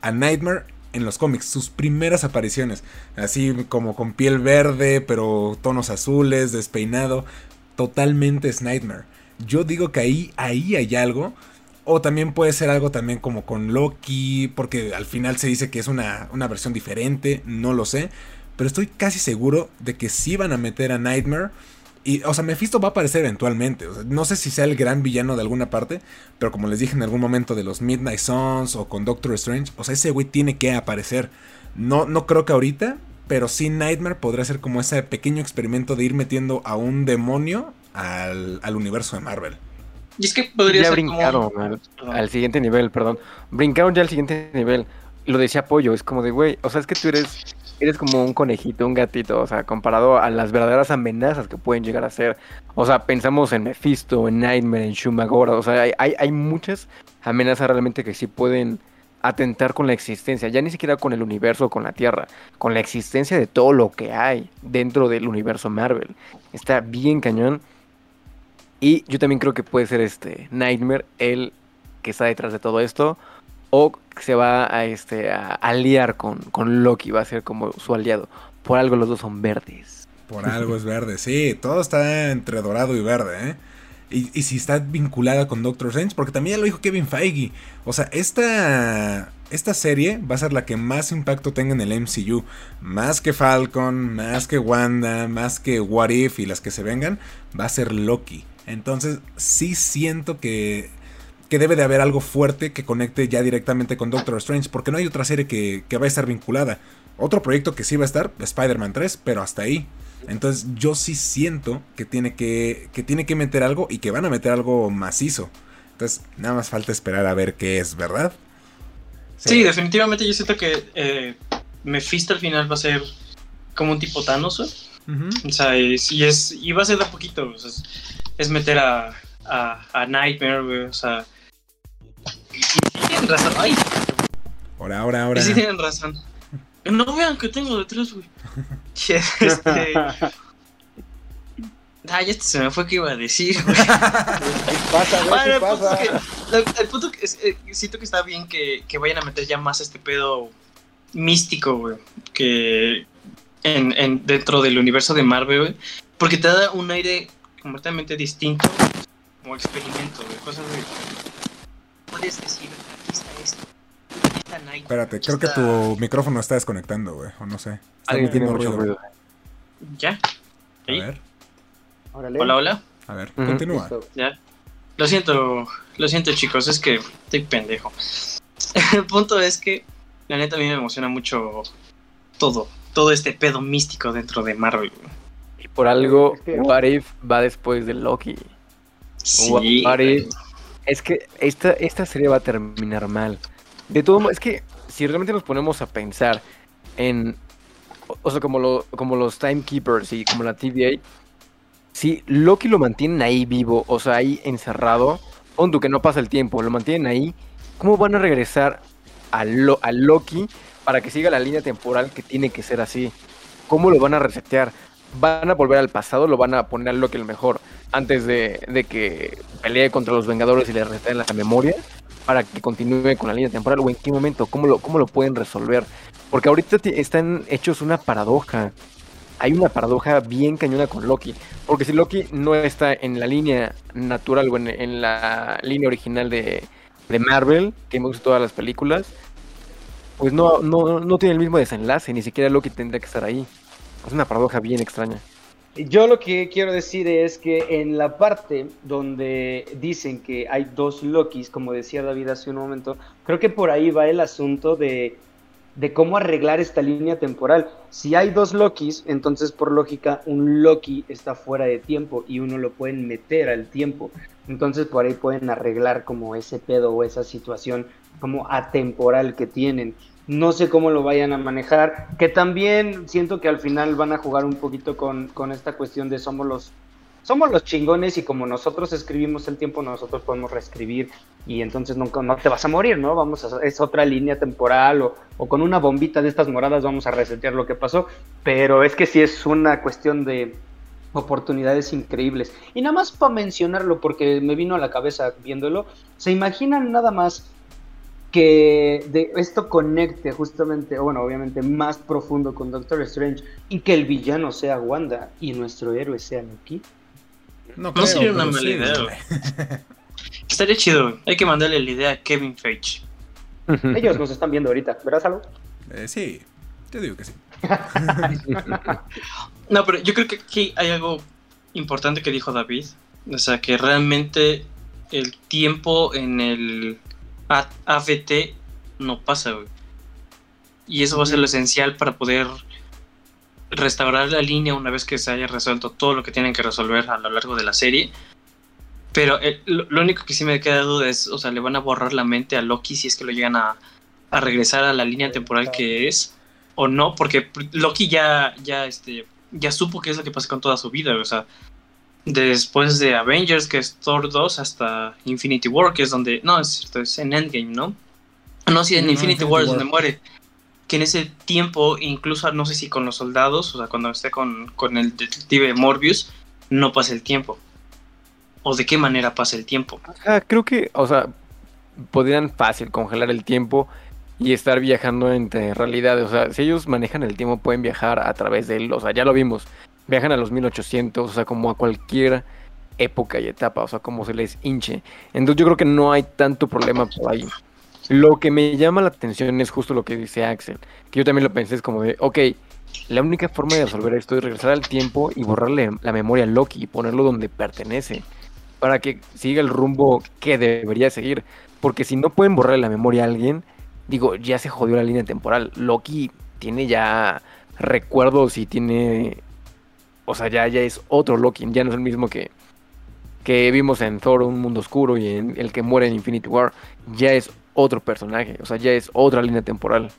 a Nightmare en los cómics, sus primeras apariciones, así como con piel verde, pero tonos azules, despeinado, totalmente es Nightmare. Yo digo que ahí, ahí hay algo, o también puede ser algo también como con Loki, porque al final se dice que es una, una versión diferente, no lo sé, pero estoy casi seguro de que sí van a meter a Nightmare y, o sea, Mephisto va a aparecer eventualmente. no sé si sea el gran villano de alguna parte, pero como les dije en algún momento de los Midnight Suns o con Doctor Strange, o sea, ese güey tiene que aparecer. No, no creo que ahorita, pero sí Nightmare podría ser como ese pequeño experimento de ir metiendo a un demonio al, universo de Marvel. Y es que podría ya ser brincaron al, al, siguiente nivel, perdón. Brincaron ya al siguiente nivel. Lo decía Pollo, es como de, güey, o sea, es que tú eres eres como un conejito, un gatito, o sea, comparado a las verdaderas amenazas que pueden llegar a ser. O sea, pensamos en Mephisto, en Nightmare, en Shumagora, o sea, hay, hay, muchas amenazas realmente que sí pueden atentar con la existencia, ya ni siquiera con el universo con la Tierra, con la existencia de todo lo que hay dentro del universo Marvel. Está bien cañón. Y yo también creo que puede ser este Nightmare el que está detrás de todo esto o se va a, este, a aliar con, con Loki, va a ser como su aliado. Por algo los dos son verdes. Por algo es verde, sí, todo está entre dorado y verde, ¿eh? Y, si está vinculada con Doctor Strange, porque también ya lo dijo Kevin Feige. O sea, esta, esta serie va a ser la que más impacto tenga en el MCU. Más que Falcon, más que Wanda, más que What If y las que se vengan, va a ser Loki. Entonces, sí siento que que debe de haber algo fuerte que conecte ya directamente con Doctor Strange, porque no hay otra serie que, que va a estar vinculada. Otro proyecto que sí va a estar, Spider-Man 3, pero hasta ahí. Entonces yo sí siento que tiene que, que tiene que meter algo y que van a meter algo macizo. Entonces nada más falta esperar a ver qué es, ¿verdad? Sí, definitivamente yo siento que eh, Mephisto al final va a ser como un tipo Thanos. O sea, y, es, y va a ser de poquito. es, meter a, a, a Nightmare, O sea, tienen razón. Ay. Ahora, ahora, ahora. Sí tienen razón. No vean que tengo detrás, güey. este. Ah, ya se me fue que iba a decir, güey. pasa, güey, pasa. el punto que eh, siento que está bien que, que, vayan a meter ya más este pedo místico, güey. Que en, en, dentro del universo de Marvel, güey. Porque te da un aire completamente distinto como experimento, güey. Cosas de puedes decir, esto. Espérate, creo que tu micrófono está desconectando, güey. O no sé. Está metiendo mucho ruido. ¿Ya? A ver. Hola, hola. A ver, continúa. Ya. Lo siento, lo siento chicos, es que estoy pendejo. El punto es que la neta a mí me emociona mucho todo, todo este pedo místico dentro de Marvel. Y por algo, What If va después de Loki. Sí. What If es que esta, esta serie va a terminar mal. De todo es que si realmente nos ponemos a pensar en. O sea, como, lo, como los Timekeepers y como la TVA. Si Loki lo mantienen ahí vivo, o sea, ahí encerrado, hondo que no pasa el tiempo, lo mantienen ahí, ¿cómo van a regresar a, a Loki para que siga la línea temporal que tiene que ser así? ¿Cómo lo van a resetear? ¿Van a volver al pasado? ¿Lo van a poner a Loki el mejor? antes de, que pelee contra los Vengadores y le en la memoria para que continúe con la línea temporal o en qué momento, cómo lo, cómo lo pueden resolver. Porque ahorita están hechos una paradoja. Hay una paradoja bien cañona con Loki. Porque si Loki no está en la línea natural o en, la línea original de, de Marvel, que hemos visto todas las películas, pues no, no, no tiene el mismo desenlace, ni siquiera Loki tendría que estar ahí. Es una paradoja bien extraña. Yo lo que quiero decir es que en la parte donde dicen que hay dos Lokis, como decía David hace un momento, creo que por ahí va el asunto de, de cómo arreglar esta línea temporal. Si hay dos Lokis, entonces por lógica un Loki está fuera de tiempo y uno lo pueden meter al tiempo. Entonces por ahí pueden arreglar como ese pedo o esa situación como atemporal que tienen. No sé cómo lo vayan a manejar, que también siento que al final van a jugar un poquito con, con esta cuestión de somos los somos los chingones y como nosotros escribimos el tiempo, nosotros podemos reescribir y entonces nunca no te vas a morir, ¿no? Vamos a es otra línea temporal o, o, con una bombita de estas moradas vamos a resetear lo que pasó, pero es que sí es una cuestión de oportunidades increíbles. Y nada más para mencionarlo porque me vino a la cabeza viéndolo, ¿se imaginan nada más que de esto conecte justamente, bueno, obviamente más profundo con Doctor Strange y que el villano sea Wanda y nuestro héroe sea Loki. No, no sería una mala idea. Estaría chido. Hay que mandarle la idea a Kevin Feige. Ellos nos están viendo ahorita, ¿verdad, Salvo? Eh, sí, te digo que sí. no, pero yo creo que aquí hay algo importante que dijo David. O sea, que realmente el tiempo en el AFT no pasa, güey. Y eso va a ser lo esencial para poder restaurar la línea una vez que se haya resuelto todo lo que tienen que resolver a lo largo de la serie. Pero lo, único que sí me queda duda es, o sea, le van a borrar la mente a Loki si es que lo llegan a, a regresar a la línea temporal que es o no, porque Loki ya, ya, este, ya supo qué es lo que pasa con toda su vida, o sea, después de Avengers, que es Thor 2, hasta Infinity War, que es donde. No, es cierto, es en Endgame, ¿no? No, sí, en Infinity, War es donde muere. Que en ese tiempo, incluso no sé si con los soldados, o sea, cuando esté con, con el detective Morbius, no pasa el tiempo. ¿O de qué manera pasa el tiempo? Ah, creo que, o sea, podrían fácil congelar el tiempo y estar viajando entre realidades. O sea, si ellos manejan el tiempo, pueden viajar a través de él. O sea, ya lo vimos viajan a los 1800, o sea, como a cualquier época y etapa, o sea, como se les hinche. Entonces yo creo que no hay tanto problema por ahí. Lo que me llama la atención es justo lo que dice Axel, que yo también lo pensé, es como de, ok, la única forma de resolver esto es regresar al tiempo y borrarle la memoria a Loki y ponerlo donde pertenece, para que siga el rumbo que debería seguir. Porque si no pueden borrarle la memoria a alguien, digo, ya se jodió la línea temporal. Loki tiene ya recuerdos y tiene o sea, ya, ya es otro Loki, ya no es el mismo que, que vimos en Thor, Un Mundo Oscuro y en el que muere en Infinity War, ya es otro personaje, o sea, ya es otra línea temporal.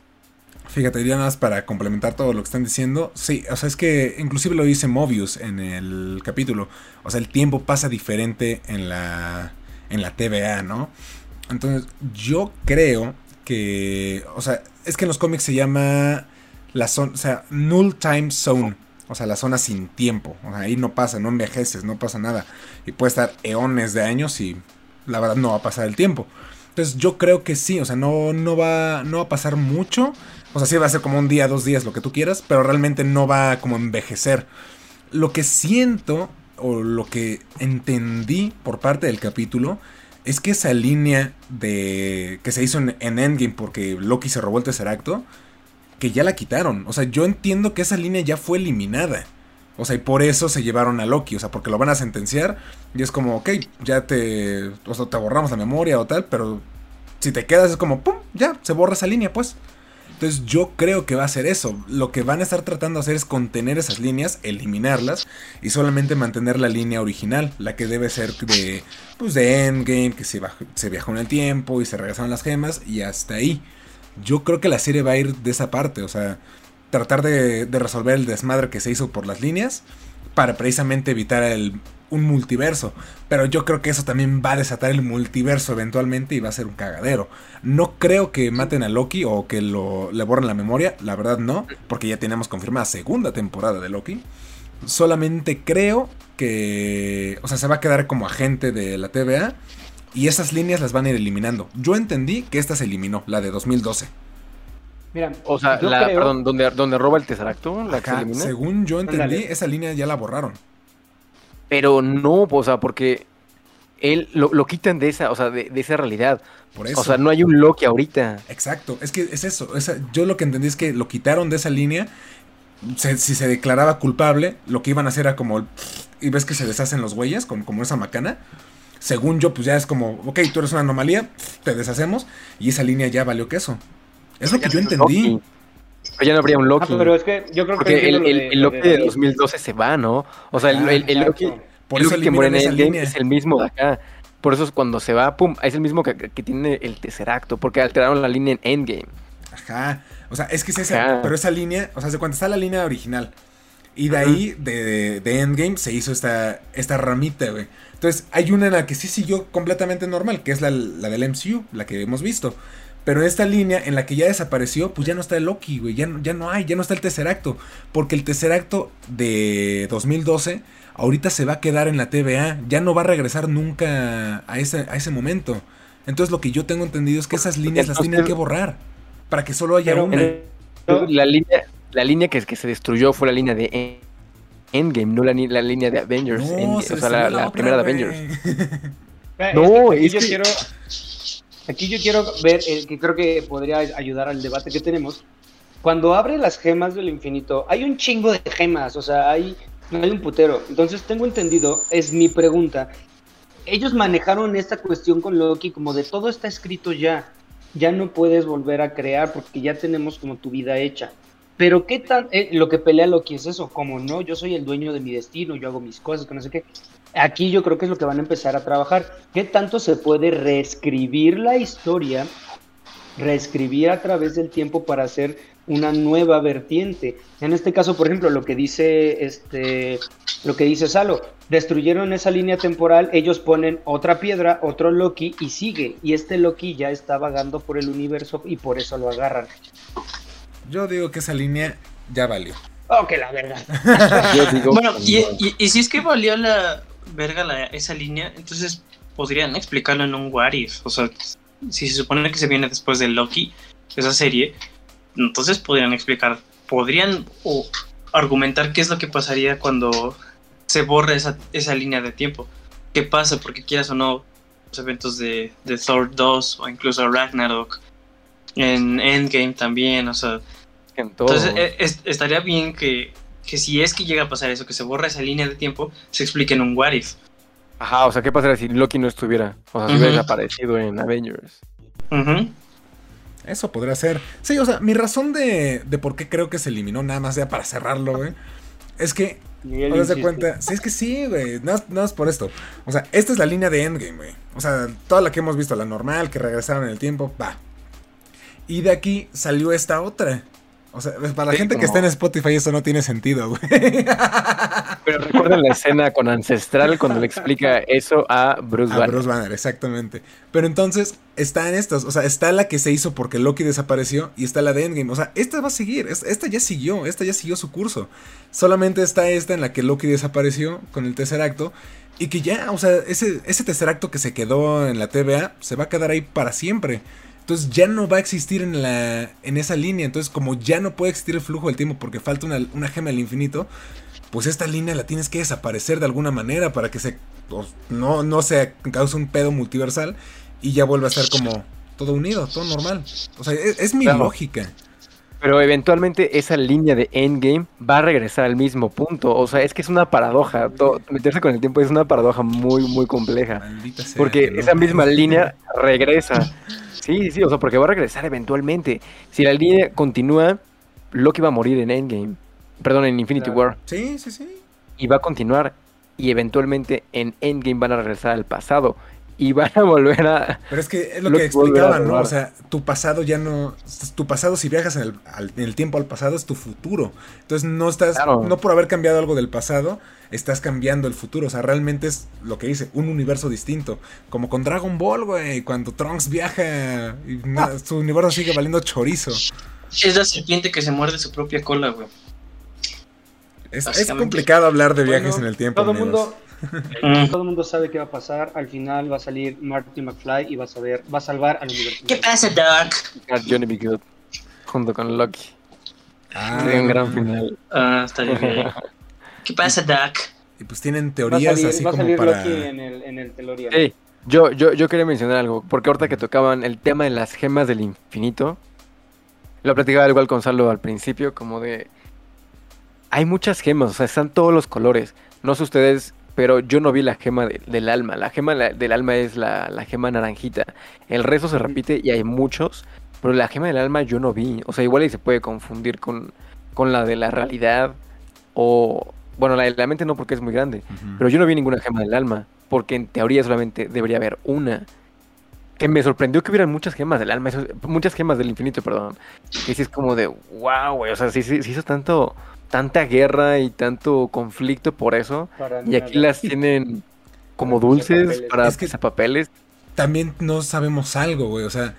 Fíjate, ya nada más para complementar todo lo que están diciendo. Sí, o sea, es que inclusive lo dice Mobius en el capítulo. O sea, el tiempo pasa diferente en la, en la TVA, ¿no? Entonces, yo creo que, o sea, es que en los cómics se llama la zona, o sea, Null Time Zone. O sea, la zona sin tiempo. O sea, ahí no pasa, no envejeces, no pasa nada. Y puede estar eones de años y la verdad no va a pasar el tiempo. Entonces yo creo que sí, o sea, no, no, va, no va a pasar mucho. O sea, sí va a ser como un día, dos días, lo que tú quieras, pero realmente no va como envejecer. Lo que siento, o lo que entendí por parte del capítulo, es que esa línea de que se hizo en, en Endgame porque Loki se robó el tercer acto, que ya la quitaron. O sea, yo entiendo que esa línea ya fue eliminada. O sea, y por eso se llevaron a Loki. O sea, porque lo van a sentenciar. Y es como, ok, ya te. O sea, te borramos la memoria o tal. Pero si te quedas es como, ¡pum! Ya, se borra esa línea, pues. Entonces yo creo que va a ser eso. Lo que van a estar tratando de hacer es contener esas líneas, eliminarlas y solamente mantener la línea original, la que debe ser de, pues de Endgame, que se, se viajó en el tiempo y se regresaron las gemas y hasta ahí yo creo que la serie va a ir de esa parte, o sea, tratar de, resolver el desmadre que se hizo por las líneas para precisamente evitar el, un multiverso. Pero yo creo que eso también va a desatar el multiverso eventualmente y va a ser un cagadero. No creo que maten a Loki o que lo, le borren la memoria, la verdad no, porque ya tenemos confirmada segunda temporada de Loki. Solamente creo que, o sea, se va a quedar como agente de la TVA y esas líneas las van a ir eliminando. Yo entendí que esta se eliminó, la de 2012. Mira, o sea, la, perdón, donde, donde roba el Tesseracto, la que Según yo entendí, esa línea ya la borraron. Pero no, o sea, porque él lo, lo quitan de esa, o sea, de, de esa realidad. Por eso. O sea, no hay un Loki ahorita. Exacto, es que es eso. esa- yo lo que entendí es que lo quitaron de esa línea. Se- si se declaraba culpable, lo que iban a hacer era como. el y ves que se deshacen los güeyes, como, como esa macana. Según yo, pues ya es como, ok, tú eres una anomalía, te deshacemos. Y esa línea ya valió queso. Es lo que yo entendí. Pero ya no habría un Ah, Loki. pero es que yo creo que el, el- de- el lo Loki de David. 2012 se va, ¿no? O sea, el, Ah, el- el Exacto. Loki, Por el eso Loki que muere en esa línea. es el mismo de acá. Por eso es cuando se va, pum, es el mismo que, que tiene el Tesseracto, porque alteraron la línea en Endgame. Ajá. O sea, es que es esa. Ajá. Pero esa línea, o sea, de cuando está la línea original. Y de ahí, de, de Endgame, se hizo esta, esta ramita, güey. Entonces, hay una en la que sí siguió completamente normal, que es la, la del MCU, la que hemos visto. Pero esta línea en la que ya desapareció, pues ya no está el Loki, güey. Ya, no- ya no hay, ya no está el Tesseracto. Porque el Tesseracto de 2012, ahorita se va a quedar en la TVA. Ya no va a regresar nunca a ese, a ese momento. Entonces, lo que yo tengo entendido es que esas líneas las tienen que borrar. Para que solo haya una. La línea, la línea que, que se destruyó fue la línea de En- Endgame, no la, ni- la línea de Avengers. Endgame, se o sea, la, destruyó la otra, primera de. Avengers. No, es que aquí es yo que- quiero aquí yo quiero ver eh, que creo que podría ayudar al debate que tenemos. Cuando abre las gemas del infinito, hay un chingo de gemas, o sea, hay hay un putero. Entonces, tengo entendido, es mi pregunta. Ellos manejaron esta cuestión con Loki como de todo está escrito ya. Ya no puedes volver a crear porque ya tenemos como tu vida hecha. Pero qué tan eh, lo que pelea Loki es eso, como no, yo soy el dueño de mi destino, yo hago mis cosas, que no sé qué. Aquí yo creo que es lo que van a empezar a trabajar. ¿Qué tanto se puede reescribir la historia, reescribir a través del tiempo para hacer una nueva vertiente? En este caso, por ejemplo, lo que dice este, lo que dice Salo, destruyeron esa línea temporal, ellos ponen otra piedra, otro Loki y sigue. Y este Loki ya está vagando por el universo y por eso lo agarran. Yo digo que esa línea ya valió. Oh, que la. Yo digo Bueno, y, no. y- y si es que valió la verga la- esa línea, entonces podrían explicarlo en un What If. O sea, si se supone que se viene después de Loki, esa serie, entonces podrían explicar, podrían o argumentar qué es lo que pasaría cuando se borre esa, esa línea de tiempo. ¿Qué pasa? Porque quieras o no, los eventos de, de Thor 2 o incluso Ragnarok, en Endgame también, o sea, en todo. entonces, es- estaría bien que, que si es que llega a pasar eso, que se borra esa línea de tiempo, se explique en un what if. Ajá, o sea, ¿qué pasaría si Loki no estuviera? O sea, si hubiera desaparecido en Avengers. Eso podría ser. Sí, o sea, mi razón de, de por qué creo que se eliminó, nada más ya para cerrarlo, güey. Es que, te das cuenta, sí, es que sí, güey. Nada, nada más por esto. O sea, esta es la línea de Endgame, güey. O sea, toda la que hemos visto, la normal, que regresaron en el tiempo, va. Y de aquí salió esta otra. O sea, para la Sí, gente que está en Spotify, eso no tiene sentido, güey. Pero recuerden la escena con Ancestral cuando le explica eso a Bruce A Banner. Bruce Banner, exactamente. Pero entonces está en estas, o sea, está la que se hizo porque Loki desapareció y está la de Endgame. O sea, esta va a seguir, es- esta ya siguió, esta ya siguió su curso. Solamente está esta en la que Loki desapareció con el tercer acto y que ya, o sea, ese, ese tercer acto que se quedó en la TVA se va a quedar ahí para siempre. Entonces ya no va a existir en, la, en esa línea. Entonces como ya no puede existir el flujo del tiempo porque falta una, una gema del infinito, pues esta línea la tienes que desaparecer de alguna manera para que se pues, no, no se cause un pedo multiversal y ya vuelve a estar como todo unido, todo normal. O sea, es, es mi Claro. lógica. Pero eventualmente esa línea de Endgame va a regresar al mismo punto. O sea, es que es una paradoja. Meterse con el tiempo es una paradoja muy, muy compleja. Sea, Porque que esa misma línea regresa. Sí, sí, o sea, porque va a regresar eventualmente. Si la línea continúa, Loki va a morir en Endgame. Perdón, en Infinity Claro. War. Sí, sí, sí. Y va a continuar. Y eventualmente en Endgame van a regresar al pasado. Y van a volver a... Pero es que es lo Lo que explicaban, ¿no? O sea, tu pasado ya no. Tu pasado, si viajas en el, al- en el tiempo al pasado, es tu futuro. Entonces no estás. Claro. No por haber cambiado algo del pasado, estás cambiando el futuro. O sea, realmente es lo que dice, un universo distinto. Como con Dragon Ball, güey. Cuando Trunks viaja y na- su universo sigue valiendo chorizo. Es la serpiente que se muerde su propia cola, güey. Es, complicado hablar de viajes Bueno, en el tiempo. Todo el mundo. Todo el mundo sabe qué va a pasar. Al final va a salir Marty McFly y va a saber, va a salvar al universo. ¿Qué pasa, Doc? Johnny B. Good junto con Loki. Ah, un gran final. Ah, está bien. ¿Qué pasa, Doc? Y pues tienen Va a teorías salir, así va a como salir para... Loki en el, en el DeLorean. Sí, yo, yo, yo quería mencionar algo, porque ahorita que tocaban el tema de las gemas del infinito, lo platicaba igual con Salo al principio, como de... Hay muchas gemas, o sea, están todos los colores. No sé ustedes, pero yo no vi la gema de- del alma. La gema la- del alma es la, la gema naranjita. El resto se repite y hay muchos, pero la gema del alma yo no vi. O sea, igual y se puede confundir con, con la de la realidad o... Bueno, la de la mente no porque es muy grande. Pero yo no vi ninguna gema del alma, porque en teoría solamente debería haber una. Que me sorprendió que hubieran muchas gemas del alma, muchas gemas del infinito, perdón. Que sí es como de, wow, güey, o sea, sí hizo tanto, tanta guerra y tanto conflicto por eso. Para Y aquí nada. las tienen como Para dulces para Es que- papeles. También no sabemos algo, güey. O sea,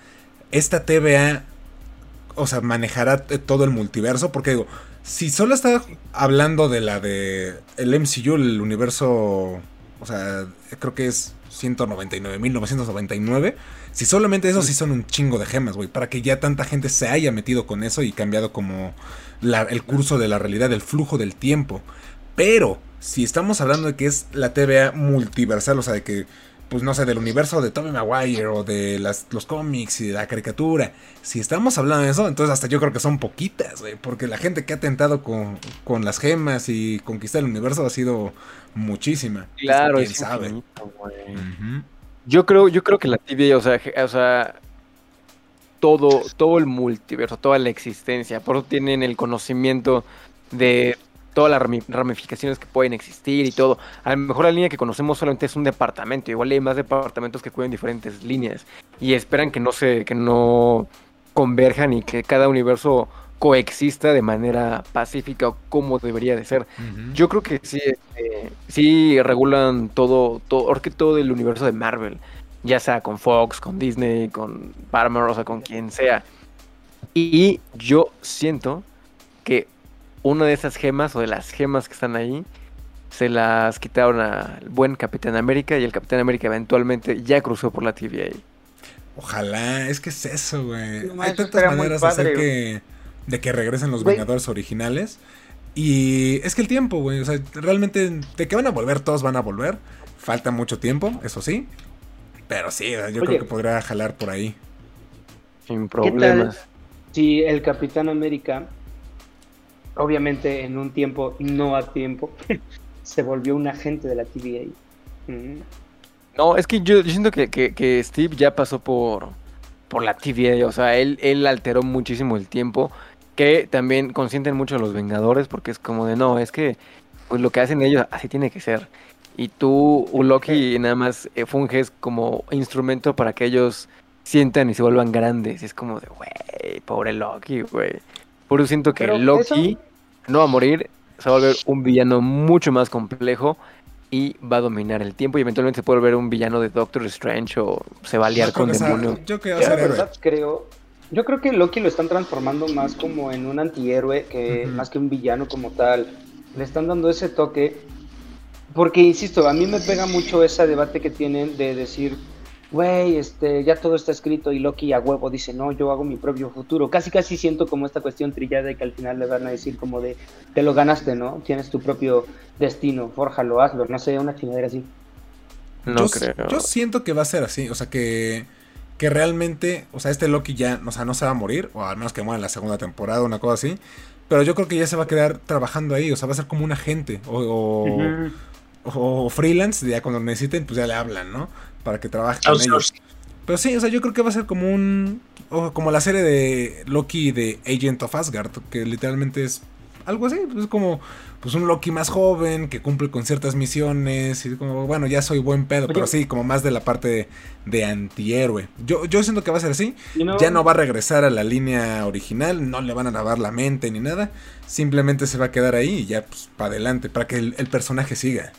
esta TVA, o sea, manejará todo el multiverso. Porque digo, si solo está hablando de la de el MCU, el universo, o sea, creo que es 199.999. Si solamente eso sí son un chingo de gemas, güey. Para que ya tanta gente se haya metido con eso y cambiado como la- el curso de la realidad, el flujo del tiempo. Pero, si estamos hablando de que es la TVA multiversal, o sea, de que, pues no sé, del universo de Tobey Maguire o de las, los cómics y de la caricatura, si estamos hablando de eso, entonces hasta yo creo que son poquitas, güey, porque la gente que ha tentado con, con las gemas y conquistar el universo ha sido muchísima. Claro, ¿Quién es sabe? infinito. Yo creo, yo creo que la TVA, o sea, o sea, todo, todo el multiverso, toda la existencia, por eso tienen el conocimiento de todas las rami- ramificaciones que pueden existir y todo. A lo mejor la línea que conocemos solamente es un departamento, igual hay más departamentos que cubren diferentes líneas y esperan que no se, que no converjan y que cada universo coexista de manera pacífica o como debería de ser. Yo creo que sí, este, sí regulan todo, todo, todo el universo de Marvel, ya sea con Fox, con Disney, con Paramount, o sea, con quien sea. Y yo siento que una de esas gemas o de las gemas que están ahí se las quitaron al buen Capitán América y el Capitán América eventualmente ya cruzó por la TVA. Ojalá, es que es eso, güey. No, Hay tantas maneras de hacer que, de que regresen los. Vengadores originales. Y es que el tiempo, güey. O sea, realmente, de que van a volver, todos van a volver. Falta mucho tiempo, eso sí. Pero sí, yo Oye. creo que podría jalar por ahí. Sin ¿Qué tal problemas. si el Capitán América, obviamente en un tiempo, no a tiempo, se volvió un agente de la TVA? Mm. No, es que yo, yo siento que, que- que Steve ya pasó por, por la TVA, o sea, él, él alteró muchísimo el tiempo, que también consienten mucho a los Vengadores, porque es como de, no, es que pues lo que hacen ellos así tiene que ser. Y tú, Loki, nada más eh, funges como instrumento para que ellos sientan y se vuelvan grandes. Y es como de, güey, pobre Loki, güey. Por eso siento que Pero Loki eso- no va a morir, se va a volver un villano mucho más complejo y va a dominar el tiempo y eventualmente se puede volver un villano de Doctor Strange o se va a liar Yo con demonios. Yo creo Yo creo, yo creo que Loki lo están transformando más como en un antihéroe que más que un villano como tal. Le están dando ese toque porque insisto, a mí me pega mucho ese debate que tienen de decir, güey, este, ya todo está escrito y Loki a huevo dice, no, yo hago mi propio futuro. Casi casi siento como esta cuestión trillada de que al final le van a decir como de, te lo ganaste, ¿no? Tienes tu propio destino, fórjalo, hazlo, no sé, una chingadera así. No yo, creo. yo siento que va a ser así. O sea, que, que realmente, o sea, este Loki ya, o sea, no se va a morir, o al menos que muera en la segunda temporada, una cosa así. Pero yo creo que ya se va a quedar trabajando ahí, o sea, va a ser como un agente, o, o, o freelance, ya cuando necesiten, pues ya le hablan, ¿no? Para que trabaje con ellos. Pero sí, o sea, yo creo que va a ser como un. O como la serie de Loki de Agent of Asgard, que literalmente es algo así. Es como pues un Loki más joven que cumple con ciertas misiones. Y como, bueno, ya soy buen pedo, Oye. pero sí, como más de la parte de, de antihéroe. Yo, yo siento que va a ser así. Ya no va a regresar a la línea original, no le van a lavar la mente ni nada. Simplemente se va a quedar ahí y ya, pues, para adelante, para que el, el personaje siga.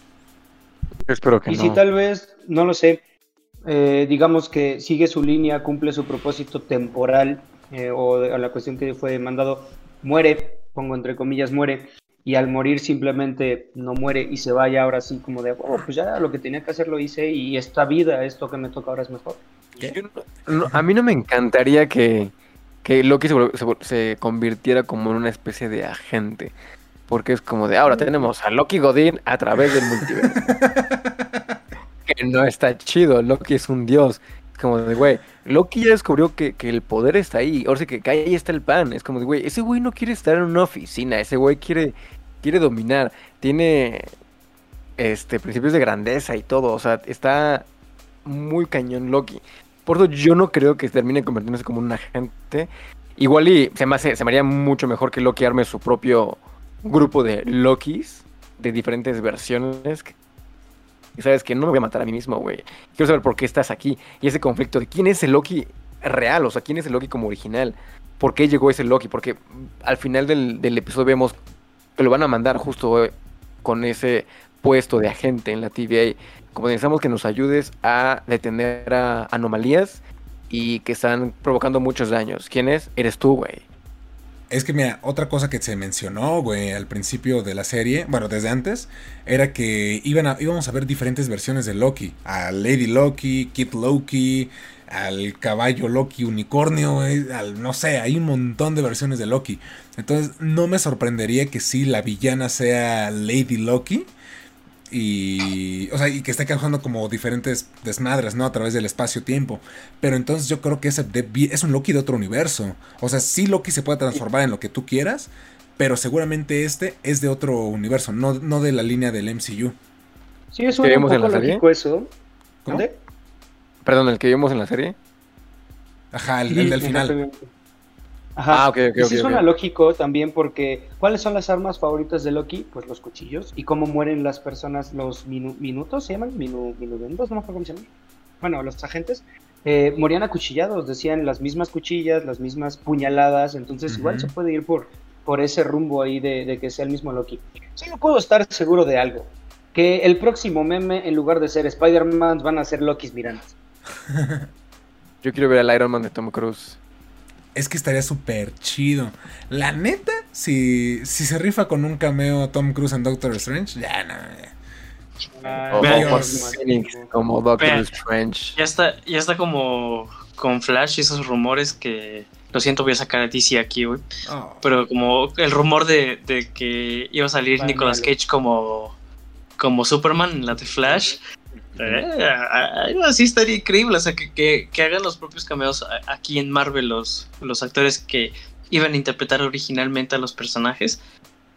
Espero que Y no. si tal vez, no lo sé, eh, digamos que sigue su línea, cumple su propósito temporal, eh, o a la cuestión que fue demandado, muere, pongo entre comillas, muere, y al morir simplemente no muere y se vaya ahora sí como de, oh, pues ya lo que tenía que hacer lo hice y esta vida, esto que me toca ahora es mejor. No- a mí no me encantaría que, que Loki se, se se convirtiera como en una especie de agente. Porque es como de ahora tenemos a Loki Godín a través del multiverso. que no está chido, Loki es un dios. Como de, güey, Loki ya descubrió que, que el poder está ahí. Ahora sí que, que ahí está el pan. Es como de, güey, ese güey no quiere estar en una oficina, ese güey quiere, quiere dominar. Tiene este principios de grandeza y todo. O sea, está muy cañón Loki. Por eso yo no creo que termine convirtiéndose como un agente. Igual y se me, hace- se me haría mucho mejor que Loki arme su propio grupo de Lokis de diferentes versiones. Y sabes que no me voy a matar a mí mismo, güey. Quiero saber por qué estás aquí. Y ese conflicto de quién es el Loki real, o sea, quién es el Loki como original. ¿Por qué llegó ese Loki? Porque al final del, del episodio vemos que lo van a mandar justo eh, con ese puesto de agente en la TVA. Como necesitamos que nos ayudes a detener anomalías y que están provocando muchos daños. ¿Quién es? Eres tú, güey. Es que mira, otra cosa que se mencionó, güey, al principio de la serie, bueno, desde antes, era que iban a, íbamos a ver diferentes versiones de Loki. A Lady Loki, Kid Loki, al caballo Loki unicornio, al, no sé, hay un montón de versiones de Loki. Entonces, no me sorprendería que sí la villana sea Lady Loki. Y, o sea, y que esté causando como diferentes desmadres, ¿no? A través del espacio-tiempo. Pero entonces yo creo que ese es un Loki de otro universo. O sea, sí Loki se puede transformar en lo que tú quieras, pero seguramente este es de otro universo, no, no de la línea del MCU. Sí, es ¿Que un vimos en poco la serie? lógico eso. ¿Cómo? ¿Dónde? Perdón, el que vimos en la serie. Ajá, el, Sí, el del final. Ajá. Ah, ok, ok, Y sí suena lógico también porque ¿cuáles son las armas favoritas de Loki? Pues los cuchillos. ¿Y cómo mueren las personas, los minu- minutos se llaman? Minu, minudendos, no me acuerdo cómo se llaman. Bueno, los agentes. eh, morían acuchillados, decían las mismas cuchillas, las mismas puñaladas, entonces igual se puede ir por, por ese rumbo ahí de, de que sea el mismo Loki. Solo puedo estar seguro de algo, que el próximo meme, en lugar de ser Spider-Man, van a ser Lokis mirantes. Yo quiero ver al Iron Man de Tom Cruise. Es que estaría súper chido. La neta, si, si se rifa con un cameo Tom Cruise en Doctor Strange, ya no. ya. O, Vean, o. Phoenix, como Doctor Vean. Strange. Ya está, ya está como con Flash y esos rumores que. Lo siento, voy a sacar a DC aquí, güey. Oh. Pero como el rumor de, de que iba a salir Vale, Nicolas vale. Cage como, como Superman en la de Flash. Eh, algo así estaría increíble. O sea, que, que, que hagan los propios cameos aquí en Marvel los, los actores que iban a interpretar originalmente a los personajes.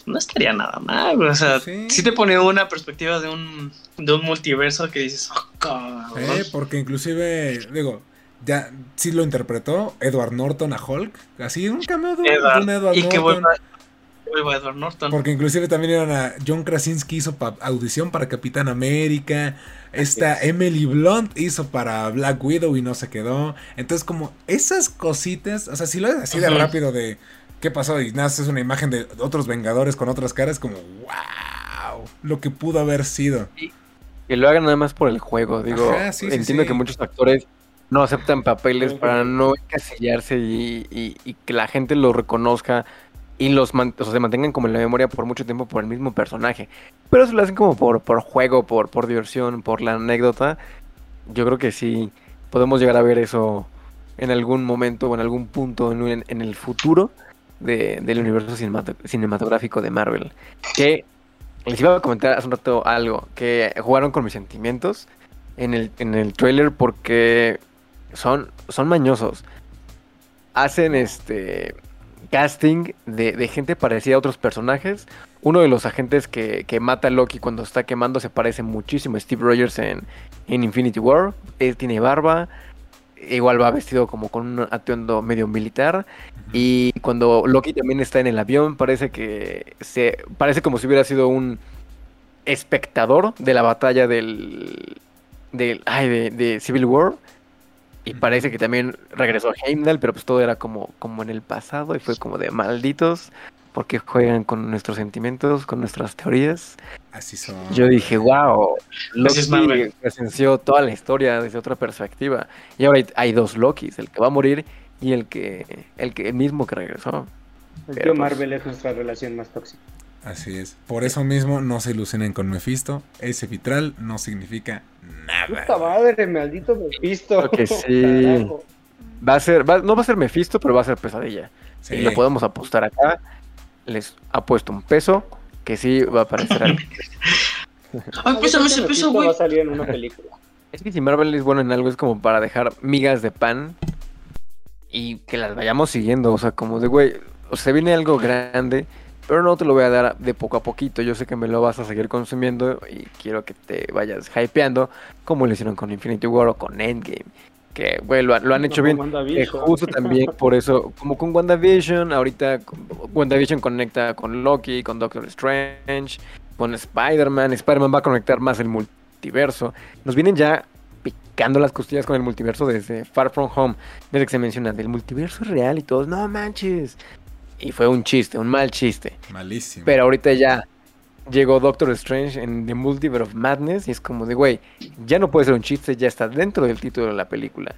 No estaría nada mal. O sea, Sí. sí, te pone una perspectiva de un, de un multiverso que dices, oh, cabrón". Eh, porque inclusive, digo, ya sí lo interpretó Edward Norton a Hulk. Así, un cameo de, de Edward, un Edward y que Norton. vuelva, vuelva Edward Norton. Porque inclusive también iban a John Krasinski hizo pa- audición para Capitán América. Esta es. Emily Blunt hizo para Black Widow y no se quedó. Entonces, como esas cositas, o sea, si lo es así de rápido de qué pasó y nada, es una imagen de otros Vengadores con otras caras, como wow, lo que pudo haber sido. Que lo hagan nada más por el juego. Digo, Ajá, sí, sí, entiendo sí. que muchos actores no aceptan papeles para no encasillarse y, y- y que la gente los reconozca y los se mantengan como en la memoria por mucho tiempo por el mismo personaje. Pero eso lo hacen como por, por juego, por, por diversión, por la anécdota. Yo creo que sí podemos llegar a ver eso en algún momento o en algún punto en, el futuro de- del universo cinemato- cinematográfico de Marvel. Que les iba a comentar hace un rato algo, que jugaron con mis sentimientos en el, en el trailer porque son, son mañosos. Hacen este casting de, de gente parecida a otros personajes. Uno de los agentes que, que mata a Loki cuando está quemando se parece muchísimo a Steve Rogers en, en Infinity War. Él tiene barba. Igual va vestido como con un atuendo medio militar. Y cuando Loki también está en el avión, parece que se parece como si hubiera sido un espectador de la batalla del, del ay, de, de Civil War. Y parece que también regresó a Heimdall, pero pues todo era como, como en el pasado y fue como de malditos, porque juegan con nuestros sentimientos, con nuestras teorías. Así son. Yo dije, wow, Loki presenció toda la historia desde otra perspectiva. Y ahora hay, hay dos Lokis, el que va a morir y el que el que el mismo que regresó. El tío pues- Marvel es nuestra relación más tóxica. Así es. Por eso mismo no se ilusionen con Mephisto. Ese vitral no significa nada. Puta madre, maldito Mephisto. Que sí. Carajo. Va a ser, va- no va a ser Mephisto, pero va a ser pesadilla. Sí. Y lo podemos apostar acá. Les ha puesto un peso que sí va a aparecer algo. Ay, pésame ese peso, va güey. a salir en una película. Es que si Marvel es bueno en algo, es como para dejar migas de pan y que las vayamos siguiendo. O sea, como de, güey, o sea, viene algo grande, pero no te lo voy a dar de poco a poquito. Yo sé que me lo vas a seguir consumiendo y quiero que te vayas hypeando, como lo hicieron con Infinity War o con Endgame. Que, güey, lo, han- lo han hecho Como bien. Eh, justo también por eso, como con WandaVision, ahorita WandaVision conecta con Loki, con Doctor Strange, con Spider-Man. Spider-Man va a conectar más el multiverso. Nos vienen ya picando las costillas con el multiverso desde Far From Home, desde que se menciona del multiverso real y todos, no manches. Y fue un chiste, un mal chiste. Malísimo. Pero ahorita ya llegó Doctor Strange en The Multiverse of Madness y es como de, güey, ya no puede ser un chiste, ya está dentro del título de la película.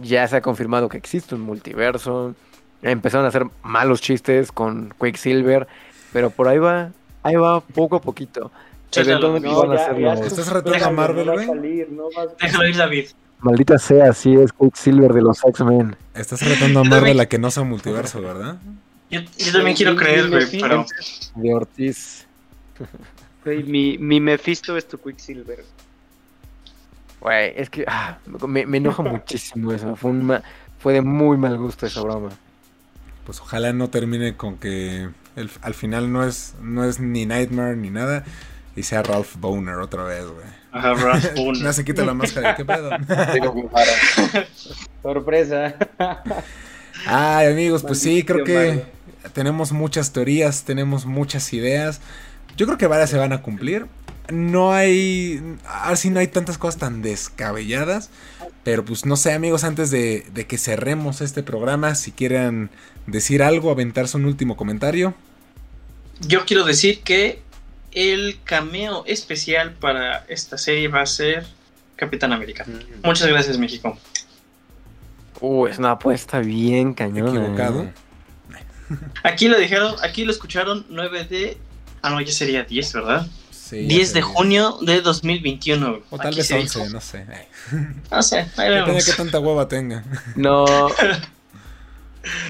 Ya se ha confirmado que existe un multiverso. Empezaron a hacer malos chistes con Quicksilver, pero por ahí va, ahí va poco a poquito. Eventualmente No, van ya, ¿Estás retando a Marvel, no güey? salir, no a- Déjalo ir, David. Maldita sea, sí es Quicksilver de los X-Men. Estás retando a Marvel a que no sea multiverso, ¿verdad? Yo, yo también quiero creer, güey, pero. De Ortiz. Güey, mi, mi Mephisto es tu Quicksilver. Güey, es que ah, me, me enoja muchísimo eso. Fue, un ma- fue de muy mal gusto esa broma. Pues ojalá no termine con que el- al final no es, no es ni Nightmare ni nada y sea Ralph Boner otra vez, güey. Ajá, Ralph Boone. No se quita la máscara, ¿qué pedo? Sorpresa. Ay, amigos, pues sí, creo que tenemos muchas teorías, tenemos muchas ideas. Yo creo que varias se van a cumplir. No hay. Así no hay tantas cosas tan descabelladas. Pero pues no sé, amigos, antes de, de que cerremos este programa, si quieren decir algo, aventarse un último comentario. Yo quiero decir que el cameo especial para esta serie va a ser Capitán América. Muchas gracias, México. Uh, es una apuesta bien cañona. Equivocado. eh. Aquí lo dijeron, aquí lo escucharon 9 de. Ah, no, ya sería 10, ¿verdad? Sí, ya 10 de sé. junio de 2021. O tal Aquí vez se 11, dijo. no sé. No sé, ahí Depende de qué tanta hueva tenga. No.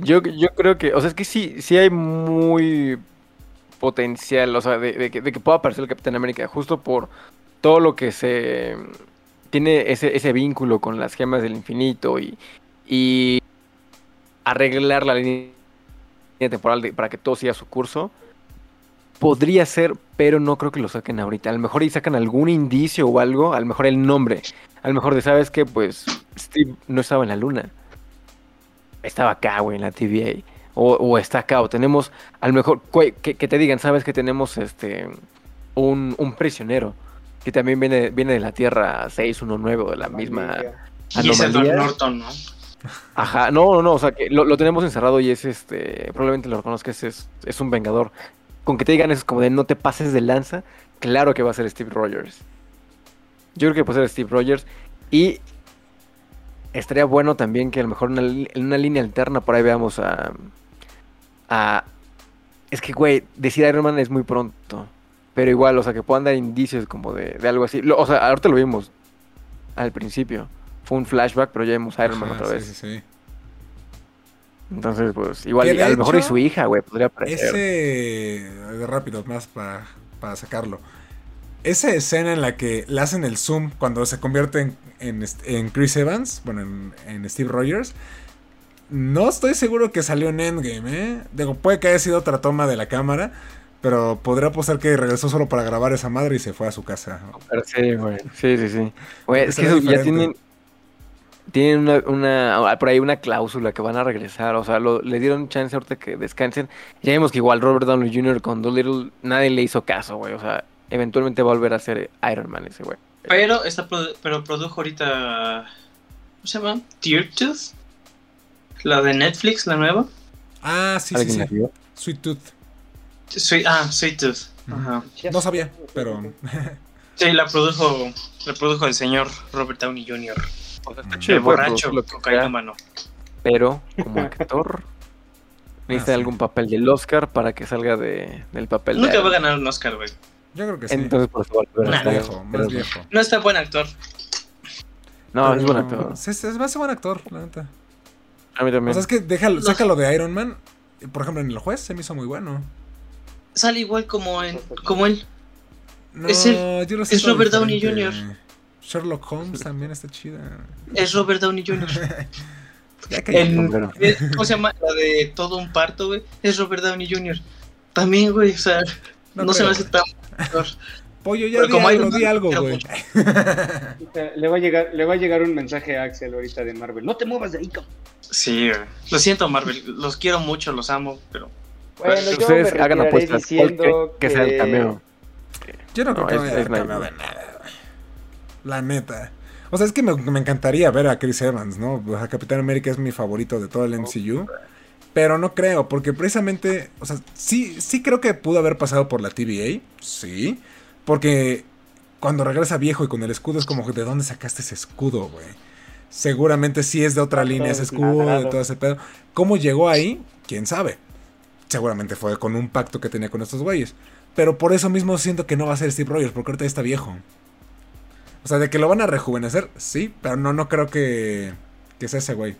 Yo, yo creo que, o sea, es que sí, sí hay muy potencial, o sea, de, de que, de que pueda aparecer el Capitán América, justo por todo lo que se tiene ese, ese vínculo con las gemas del infinito y, y arreglar la línea temporal de- para que todo siga su curso. Podría ser, pero no creo que lo saquen ahorita. A lo mejor y sacan algún indicio o algo, a lo mejor el nombre. A lo mejor de, ¿sabes qué? Pues Steve no estaba en la luna. Estaba acá, güey, en la TVA. O, o está acá, o tenemos, a lo mejor, que, que te digan, ¿sabes que tenemos este un, un prisionero? Que también viene, viene de la Tierra 619 o de la misma Y es. Norton, ¿no? Ajá, no, no, no, o sea, que lo, lo tenemos encerrado y es este, probablemente lo reconozcas, es, es un vengador. Con que te digan eso es como de no te pases de lanza, claro que va a ser Steve Rogers. Yo creo que puede ser Steve Rogers y estaría bueno también que a lo mejor en una línea alterna por ahí veamos a... a es que, güey, decir Iron Man es muy pronto, pero igual, o sea, que puedan dar indicios como de, de algo así. O sea, ahorita lo vimos al principio. Fue un flashback, pero ya vimos a Iron Man Ajá, otra sí, vez. sí, sí. Entonces, pues, igual, a lo mejor y hecho, su hija, güey, podría aparecer. Ese. Rápido, más para, para sacarlo. Esa escena en la que le hacen el zoom cuando se convierte en, en, en Chris Evans, bueno, en, en Steve Rogers. No estoy seguro que salió en Endgame, ¿eh? Digo, puede que haya sido otra toma de la cámara, pero podría apostar que regresó solo para grabar esa madre y se fue a su casa. Pero sí, güey. Sí, sí, sí. Güey, es que eso ya tienen. Tienen una, una- por ahí una cláusula que van a regresar. O sea, lo- le dieron chance ahorita que descansen. Ya vimos que igual Robert Downey Jr. con Dolittle nadie le hizo caso, güey. O sea, eventualmente va a volver a ser Iron Man ese güey. Pero, está produ- pero produjo ahorita. ¿Cómo se llama? Tear Tooth. La de Netflix, la nueva. Ah, sí, sí, ¿Alguien sí. la vio? Sweet Tooth. Sweet- ah, Sweet Tooth. Ajá. No sabía, pero. Sí, la produjo, la produjo el señor Robert Downey Jr. O sea, Mm. está El chido, puede borracho, producir lo que sea, cocainómano. pero como actor necesita Ah, sí. algún papel del Oscar para que salga de, del papel de Nunca va a Iron Man. ganar un Oscar, güey. Yo creo que sí. Entonces por volver a Nah. viejo, pero- más viejo. No está buen actor. No, es Pero- buen actor. Sí, Es, es, va a ser buen actor, la neta. A mí también. O sea, es que déjalo, sácalo de Iron Man. Por ejemplo, en El Juez se me hizo muy bueno. sale igual como, en, como él. No, Es el- yo lo es Robert Downey. Jr.. Sherlock Holmes también está chida. Es Robert Downey Jr. Ya eh, ¿Cómo se llama? La de todo un parto, güey. Es Robert Downey Jr. También, güey, o sea, No no, se me hace tan. Pollo, ya di como algo, di güey. Le va a llegar, le va a llegar un mensaje a Axel ahorita de Marvel. No te muevas de ahí, cabrón. Sí, güey. Lo siento, Marvel. Los quiero mucho, los amo, pero. Bueno, yo Ustedes me hagan apuestas. ¿cuál diciendo que sea el cameo. Yo no creo No, que vaya a haber cameo de nada. La neta. O sea, es que me, me encantaría ver a Chris Evans, ¿no? O sea, Capitán América es mi favorito de todo el MCU. Pero no creo, porque precisamente, o sea, sí, sí creo que pudo haber pasado por la TVA, sí. Porque cuando regresa viejo y con el escudo es como, ¿de dónde sacaste ese escudo, güey? Seguramente sí es de otra línea ese escudo, de todo ese pedo. ¿Cómo llegó ahí? ¿Quién sabe? Seguramente fue con un pacto que tenía con estos güeyes. Pero por eso mismo siento que no va a ser Steve Rogers, porque ahorita ya está viejo. O sea, de que lo van a rejuvenecer, sí, pero no, no creo que, que sea ese güey.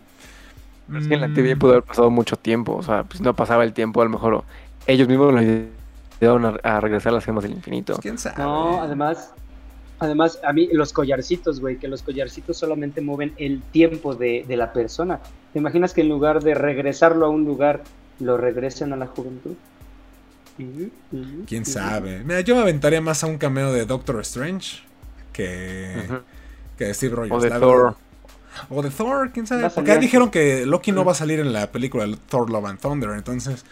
Es que en la Mm, TV pudo haber pasado mucho tiempo. O sea, pues no pasaba el tiempo, a lo mejor ellos mismos lo ayudaron a, a regresar a las gemas del infinito. pues, ¿Quién sabe? No, además, además, a mí los collarcitos, güey, que los collarcitos solamente mueven el tiempo de, de la persona. ¿Te imaginas que en lugar de regresarlo a un lugar, lo regresen a la juventud? ¿Quién sabe? Mira, yo me aventaría más a un cameo de Doctor Strange que, Steve Rogers. O de la Thor. verdad. O de Thor, quién sabe. Porque ya dijeron que Loki no va a salir en la película de Thor Love and Thunder. Entonces,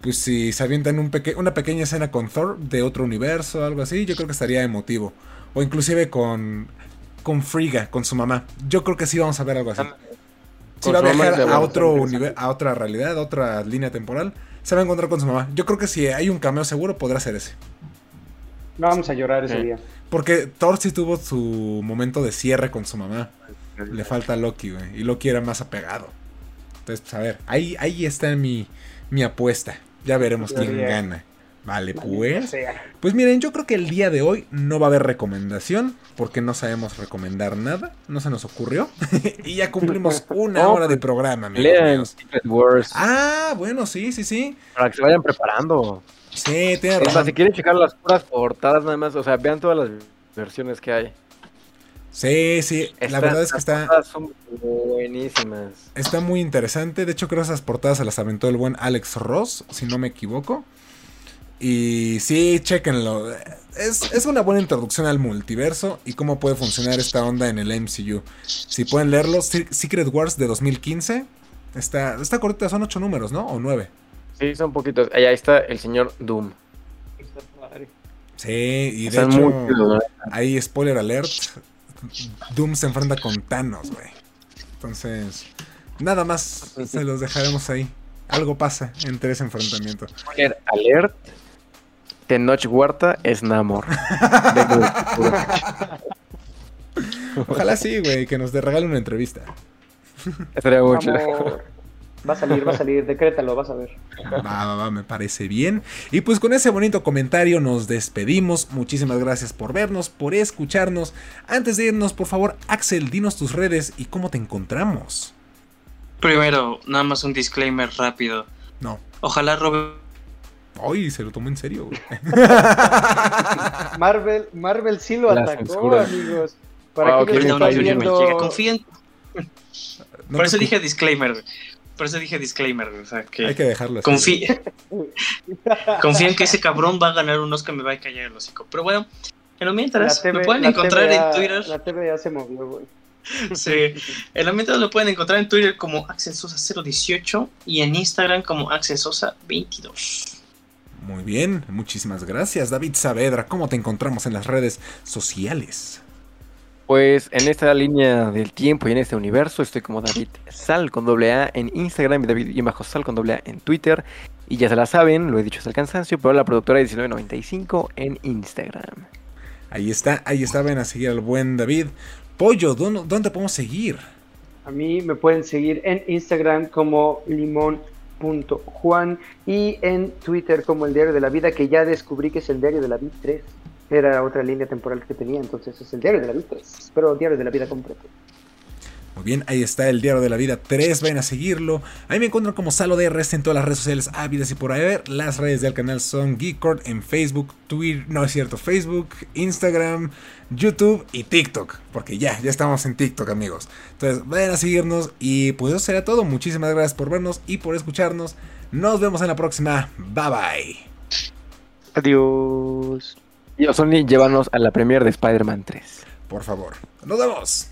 pues si se avientan un peque- una pequeña escena con Thor de otro universo o algo así, yo creo que estaría emotivo. O inclusive con, con Frigga, con su mamá. Yo creo que sí vamos a ver algo así. Si Con va a viajar a otro a otra realidad, a otra línea temporal, se va a encontrar con su mamá. Yo creo que si hay un cameo seguro, podrá ser ese. Vamos a llorar ese Sí. día. Porque Thor sí tuvo su momento de cierre con su mamá. Le falta Loki, güey. Y Loki era más apegado. Entonces, pues a ver, ahí, ahí está mi, mi apuesta. Ya veremos quién gana. Vale, pues. Pues miren, yo creo que el día de hoy no va a haber recomendación. Porque no sabemos recomendar nada. No se nos ocurrió. y ya cumplimos una No, hora de programa, amigos Lean. Secret Wars Ah, bueno, sí, sí, sí. para que se vayan preparando. Sí, tiene más, razón. si quieren checar las puras portadas nada más, o sea, vean todas las versiones que hay. Sí, sí. La Estas- verdad es que las está. portadas son buenísimas. Está muy interesante. De hecho, creo que esas portadas se las aventó el buen Alex Ross, si no me equivoco. Y sí, chequenlo. Es, es una buena introducción al multiverso y cómo puede funcionar esta onda en el MCU. Si pueden leerlo, Se- Secret Wars de 2015. Está, está corta, son ocho números, ¿no? O nueve. Sí, son poquitos. Ahí ahí está el señor Doom. Sí, y de hecho, muy ahí spoiler alert. Doom se enfrenta con Thanos, güey. Entonces, nada más se los dejaremos ahí. Algo pasa entre ese enfrentamiento. Spoiler alert. Tenoch Huerta es Namor. Ojalá sí, güey, que nos de regale una entrevista. Estaría muy chido. vamos. Va a salir, va a salir, decrétalo, vas a ver. Va, va, va, me parece bien. Y pues con ese bonito comentario nos despedimos. Muchísimas gracias por vernos, por escucharnos. Antes de irnos, por favor, Axel, dinos tus redes y cómo te encontramos. Primero, nada más un disclaimer rápido. No. Ojalá Robert. Ay, se lo tomó en serio, güey. Marvel, Marvel sí lo atacó, amigos. Para Wow, que Downey Jr. me viendo... llega. Confíen. No Por eso dije disclaimer, güey. Por eso dije disclaimer. O sea, que. Hay que dejarlo así. Confía. Confía en que ese cabrón va a ganar un Oscar, me va a callar el hocico. Pero bueno, en lo mientras, TV me pueden encontrar TVA en Twitter. La TVA se movió, güey. Sí. En lo mientras lo pueden encontrar en Twitter como Axel Sosa 018 y en Instagram como Axel Sosa 22. Muy bien, muchísimas gracias, David Saavedra. ¿Cómo te encontramos en las redes sociales? Pues en esta línea del tiempo y en este universo estoy como David Sal con doble A en Instagram y David y bajo Sal con doble A en Twitter. Y ya se la saben, lo he dicho hasta el cansancio, pero la productora 1995 en Instagram. Ahí está, ahí está, ven a seguir al buen David. Pollo, ¿dónde, dónde podemos seguir? A mí me pueden seguir en Instagram como limón.juan y en Twitter como el Diario de la Vida, que ya descubrí que es el Diario de la Vida 3. Era otra línea temporal que tenía, entonces es el Diario de la Vida 3. Pero Diario de la Vida completo. Muy bien, ahí está el Diario de la Vida 3, vayan a seguirlo. Ahí me encuentran como Salo DRS en todas las redes sociales ávidas y por ahí Las redes del canal son Geekcord en Facebook, Twitter, no es cierto, Facebook, Instagram, YouTube y TikTok. Porque ya, ya estamos en TikTok, amigos. Entonces, vayan a seguirnos y pues eso será todo. Muchísimas gracias por vernos y por escucharnos. Nos vemos en la próxima. Bye bye. Adiós. Yo, Sony, llévanos a la premiere de Spider-Man 3. Por favor. Nos vemos.